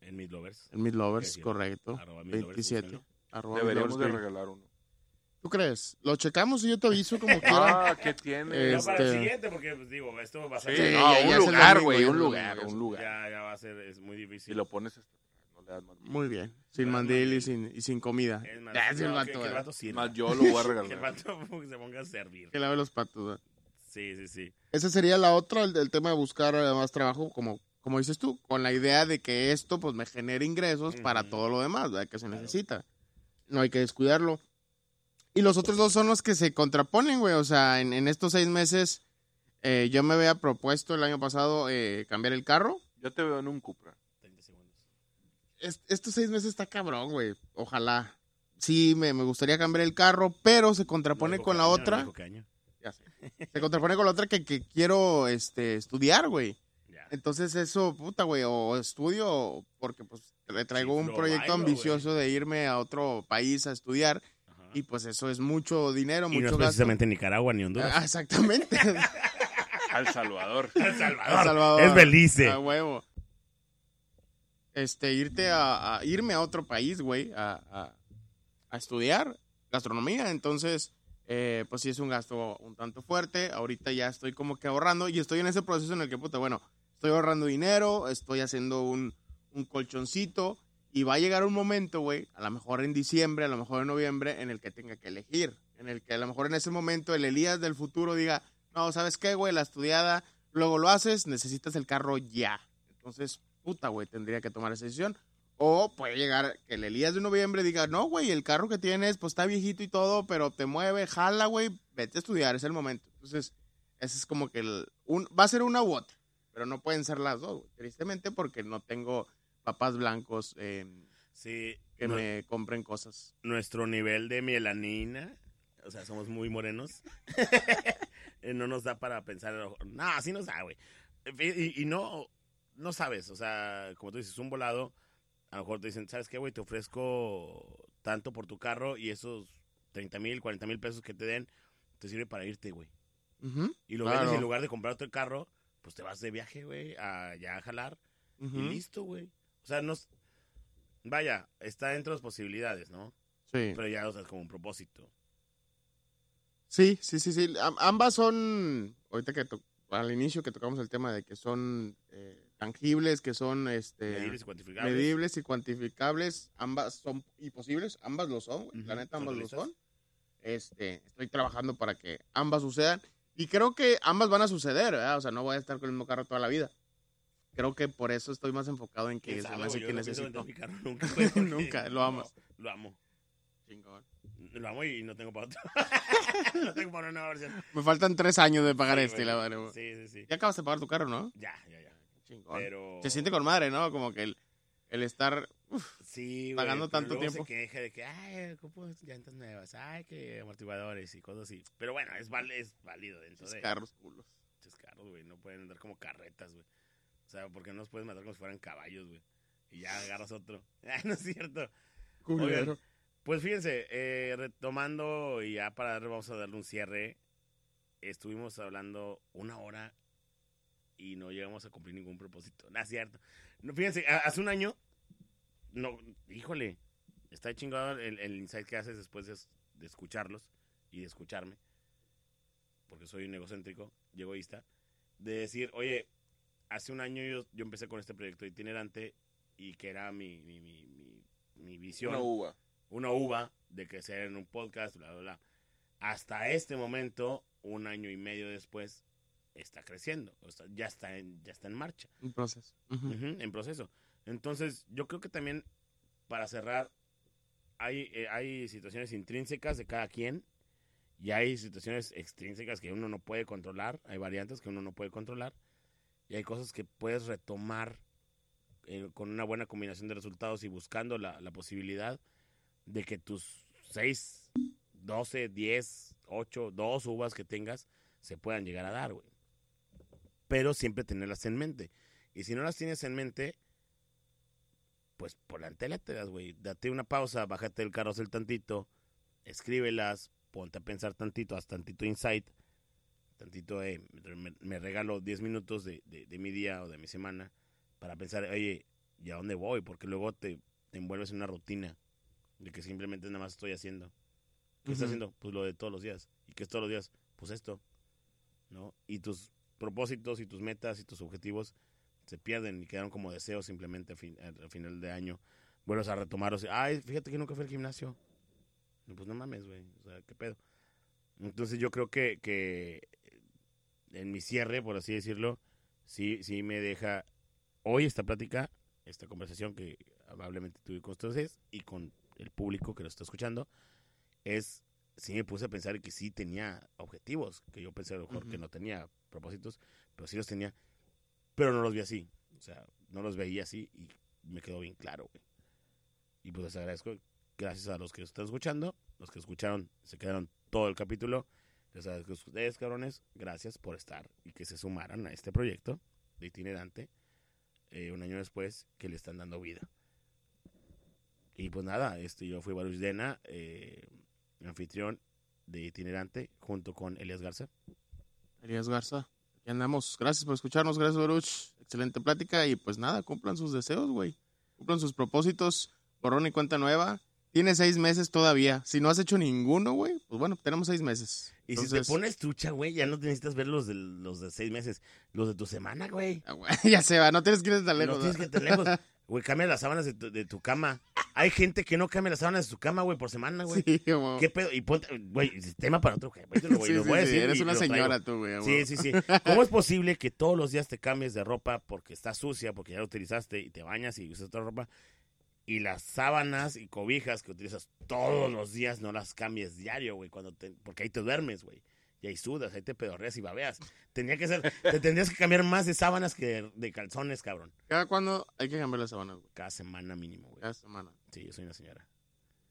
En Meat Lovers. en Mid Lovers, Ok, sí. correcto. Arroba Meat Lovers, 27. búsquenlo. arroba Deberíamos de regalar uno. ¿Tú crees? Lo checamos y yo te aviso como quiera. Ah, ¿qué tiene? Pero para el Este- siguiente, porque, pues, digo, esto va a ser... Sí, Sí, no, ya- ya un lugar, güey, un lugar, un lugar. Ya, ya va a ser, es muy difícil. lo pones hasta atrás, no le das más. Muy bien. Sin Ah, mandil y sin, y sin comida. Es más, Ya, sí, el no, vato, que, que el ¿verdad? vato sirva. Más yo lo voy a Que el regalar. vato se ponga a servir. Que lave los patos. ¿verdad? Sí, sí, sí. Esa sería la otra, el, el tema de buscar eh, más trabajo, como, como dices tú, con la idea de que esto pues me genere ingresos para todo lo demás, ¿verdad? Que se Claro. necesita. No hay que descuidarlo. Y los otros dos son los que se contraponen, güey. O sea, en, en estos seis meses eh, yo me había propuesto el año pasado eh, cambiar el carro. Yo te veo en un Cupra. 30 segundos. Es- estos seis meses está cabrón, güey. Ojalá. Sí, me, me gustaría cambiar el carro, pero se contrapone No con la año, otra. no. Ya sé. Se contrapone con la otra que, que quiero este, estudiar, güey. Ya. Entonces eso, puta, güey, o estudio, o- porque pues le traigo Sí, un proyecto bailo, ambicioso de irme a otro país a estudiar. Y pues eso es mucho dinero, Y no mucho es gasto. precisamente Nicaragua ni Honduras. Ah, exactamente. Al Salvador. El Salvador. El Salvador. Es Belice. A huevo. Este, irte a, a- irme a otro país, güey, a, a- a estudiar gastronomía. Entonces, eh, pues sí es un gasto un tanto fuerte. Ahorita ya estoy como que ahorrando y estoy en ese proceso en el que, puta, bueno, estoy ahorrando dinero, estoy haciendo un, un colchoncito y va a llegar un momento, güey, a lo mejor en diciembre, a lo mejor en noviembre, en el que tenga que elegir. En el que a lo mejor en ese momento el Elías del futuro diga, No, ¿sabes qué, güey? La estudiada, luego lo haces, necesitas el carro ya. Entonces, puta, güey, tendría que tomar esa decisión. O puede llegar que el Elías de noviembre diga, no, güey, el carro que tienes, pues está viejito y todo, pero te mueve, jala, güey, vete a estudiar, es el momento. Entonces, ese es como que el, un, va a ser una u otra, pero no pueden ser las dos, güey. Tristemente porque no tengo papás blancos eh, Sí, que no- me compren cosas. nuestro nivel de melanina, o sea, somos muy morenos, eh, no nos da para pensar, no, así nos da, güey. Y, y no, no sabes, o sea, como tú dices, un volado, a lo mejor te dicen, ¿sabes qué, güey? Te ofrezco tanto por tu carro y esos 30 mil, 40 mil pesos que te den, te sirve para irte, güey. Y lo Claro. vendes y en lugar de comprarte el carro, pues te vas de viaje, güey, a ya a jalar y listo, güey. O sea, no... Vaya, está dentro de las posibilidades, ¿no? Sí. Pero ya, o sea, es como un propósito. Sí, sí, sí, sí. Am- ambas son, ahorita que al inicio que tocamos el tema de que son eh, tangibles, que son este, Medibles y cuantificables. medibles y cuantificables, ambas son y posibles, ambas lo son, güey. la Ujú, neta ambas lo son. Este, estoy trabajando para que ambas sucedan y creo que ambas van a suceder, ¿verdad? O sea, no voy a estar con el mismo carro toda la vida. Creo que por eso estoy más enfocado en que ¿Quién se me hace que necesito. mi carro nunca, Nunca, lo amas. No, lo amo. Chingón. Lo amo y no tengo para otro. no tengo para una nueva versión. Me faltan tres años de pagar Sí, este, güey. la madre. Sí, sí, sí. Ya acabas de pagar tu carro, ¿no? Ya, ya, ya. Chingón. Pero... Se siente con madre, ¿no? Como que el, el estar. Sí, güey, pagando pero tanto tiempo. se queja de que, ay, ocupo llantas nuevas, ay, que amortiguadores y cosas así. Pero bueno, es, es válido dentro Esos de... carros culos. Pinches carros, güey, no pueden andar como carretas, güey. O sea, porque no los puedes matar como si fueran caballos, güey. Y ya agarras otro. Ay, no es cierto. Culero. Pues fíjense, eh, retomando y ya para darle, vamos a darle un cierre. Estuvimos hablando una hora y no llegamos a cumplir ningún propósito. No es cierto. No, fíjense, hace un año, no, híjole, está chingado el, el insight que haces después de, de escucharlos y de escucharme, porque soy un egocéntrico y egoísta, de decir, oye, hace un año yo, yo empecé con este proyecto itinerante y que era mi, mi, mi, mi, mi visión Una uva. una uva de crecer en un podcast, bla, bla, bla. Hasta este momento, un año y medio después, está creciendo. O sea, ya, está en, ya está en marcha, Un proceso. En proceso. Entonces, yo creo que también, para cerrar, hay, eh, hay situaciones intrínsecas de cada quien y hay situaciones extrínsecas que uno no puede controlar. Hay variantes que uno no puede controlar y hay cosas que puedes retomar eh, con una buena combinación de resultados y buscando la, posibilidad de que tus 6, 12, 10, 8, 2 uvas que tengas se puedan llegar a dar, güey. Pero siempre tenerlas en mente. Y si no las tienes en mente, pues las güey. Date una pausa, bájate el carrusel tantito, escríbelas, ponte a pensar tantito, haz tantito insight, tantito, eh, me, me regalo 10 minutos de, de- de mi día o de mi semana para pensar, oye, ¿y a dónde voy? Porque luego te, te envuelves en una rutina de que simplemente nada más estoy haciendo. ¿Qué estás Ujú. haciendo? Pues lo de todos los días. ¿Y qué es todos los días? Pues esto, ¿no? Y tus propósitos y tus metas y tus objetivos se pierden y quedaron como deseos simplemente a, fin- a- a final de año. Vuelves a retomarlos. Ay, fíjate que nunca fui al gimnasio. No, pues no mames, güey. O sea, ¿qué pedo? Entonces yo creo que, que en mi cierre, por así decirlo, sí, sí me deja hoy esta plática, esta conversación que amablemente tuve con ustedes y con el público que lo está escuchando, es, sí me puse a pensar que sí tenía objetivos, que yo pensé a lo mejor que no tenía propósitos, pero sí los tenía, pero no los vi así, o sea, no los veía así y me quedó bien claro, güey. Y pues les agradezco, gracias a los que están escuchando, los que escucharon, se quedaron todo el capítulo, les agradezco a ustedes, cabrones, gracias por estar y que se sumaran a este proyecto de itinerante eh, un año después que le están dando vida. Y pues nada, este, yo fui Baruch Dena, eh, anfitrión de itinerante, junto con Elias Garza. Elías Garza, aquí andamos. Gracias por escucharnos, gracias, Baruch. Excelente plática y pues nada, cumplan sus deseos, güey. Cumplan sus propósitos, borrón y cuenta nueva. Tiene seis meses todavía. Si no has hecho ninguno, güey, pues bueno, tenemos seis meses. Y si te pones trucha, güey, ya no necesitas ver los de, los de seis meses, los de tu semana, güey. Ah, ya se va, no tienes que ir tan No lejos. tienes que ir tan lejos. Güey, cambia las sábanas de tu, de tu cama. Hay gente que no cambia las sábanas de su cama, güey, por semana, güey. Sí. ¿Qué pedo? Y ponte, güey, tema para otro güey. Sí, lo sí, voy a sí, Eres una señora tú, güey. Sí, sí, sí. ¿Cómo es posible que todos los días te cambies de ropa porque está sucia, porque ya la utilizaste y te bañas y usas otra ropa? Y las sábanas y cobijas que utilizas todos los días no las cambies diario, güey, cuando te, porque ahí te duermes, güey. Y ahí sudas, ahí te pedorreas y babeas. Tenía que ser, te tendrías que cambiar más de sábanas que de, de calzones, cabrón. ¿Cada cuándo hay que cambiar las sábanas, güey? Cada semana mínimo, güey. Cada semana. Sí, yo soy una señora.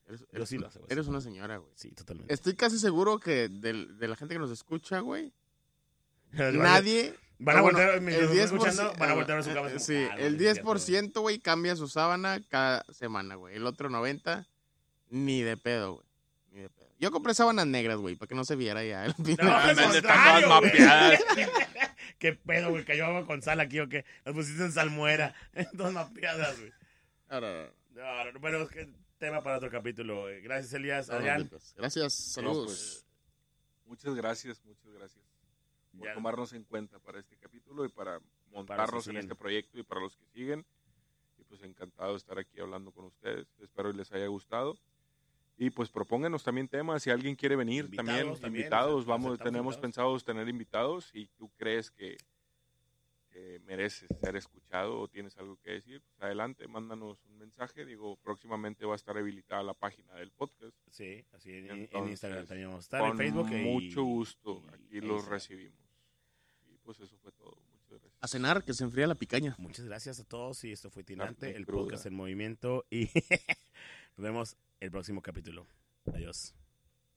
Eres, Yo eres sí lo hago, Eres una señora, güey. Sí, totalmente. Estoy casi seguro que del- de, la gente que nos escucha, güey, Nadie. Van a Ah, bueno, voltear, el nos están 10%, escuchando, van a voltear a su eh, cama. como, Sí, "Ah, no, el no es cierto". 10%, güey, cambia su sábana cada semana, güey. El otro 90%, ni de pedo, güey. Ni de pedo. Yo compré sábanas negras, güey, para que no se viera ya. el No, al Están todas mapeadas. ¿Qué pedo, güey? ¿Cayó agua con sal aquí o qué? Las pusiste en salmuera. Todas mapeadas, güey. Ahora, No, no, no, pero es que tema para otro capítulo. eh. Gracias, Elías. Adrián. Gracias, No, saludos. pues, muchas gracias, muchas gracias por Ya- tomarnos en cuenta para este capítulo y para montarnos en siguen. este proyecto y para los que siguen. Y pues encantado de estar aquí hablando con ustedes. Espero les haya gustado. Y pues propónganos también temas. Si alguien quiere venir, Invitados también, también, invitados. Vamos, invitados. tenemos pensados tener invitados y tú crees que, que mereces ser escuchado o tienes algo que decir, pues adelante, mándanos un mensaje. Digo, próximamente va a estar habilitada la página del podcast. Sí, así en, en Entonces, Instagram también vamos a estar. En Con Facebook. y- mucho gusto. y- Aquí e los recibimos. Pues eso fue todo. Muchas gracias. A cenar, que se enfría la picaña. Muchas gracias a todos y esto fue Tinante, el cruda. podcast en movimiento y nos vemos el próximo capítulo. Adiós.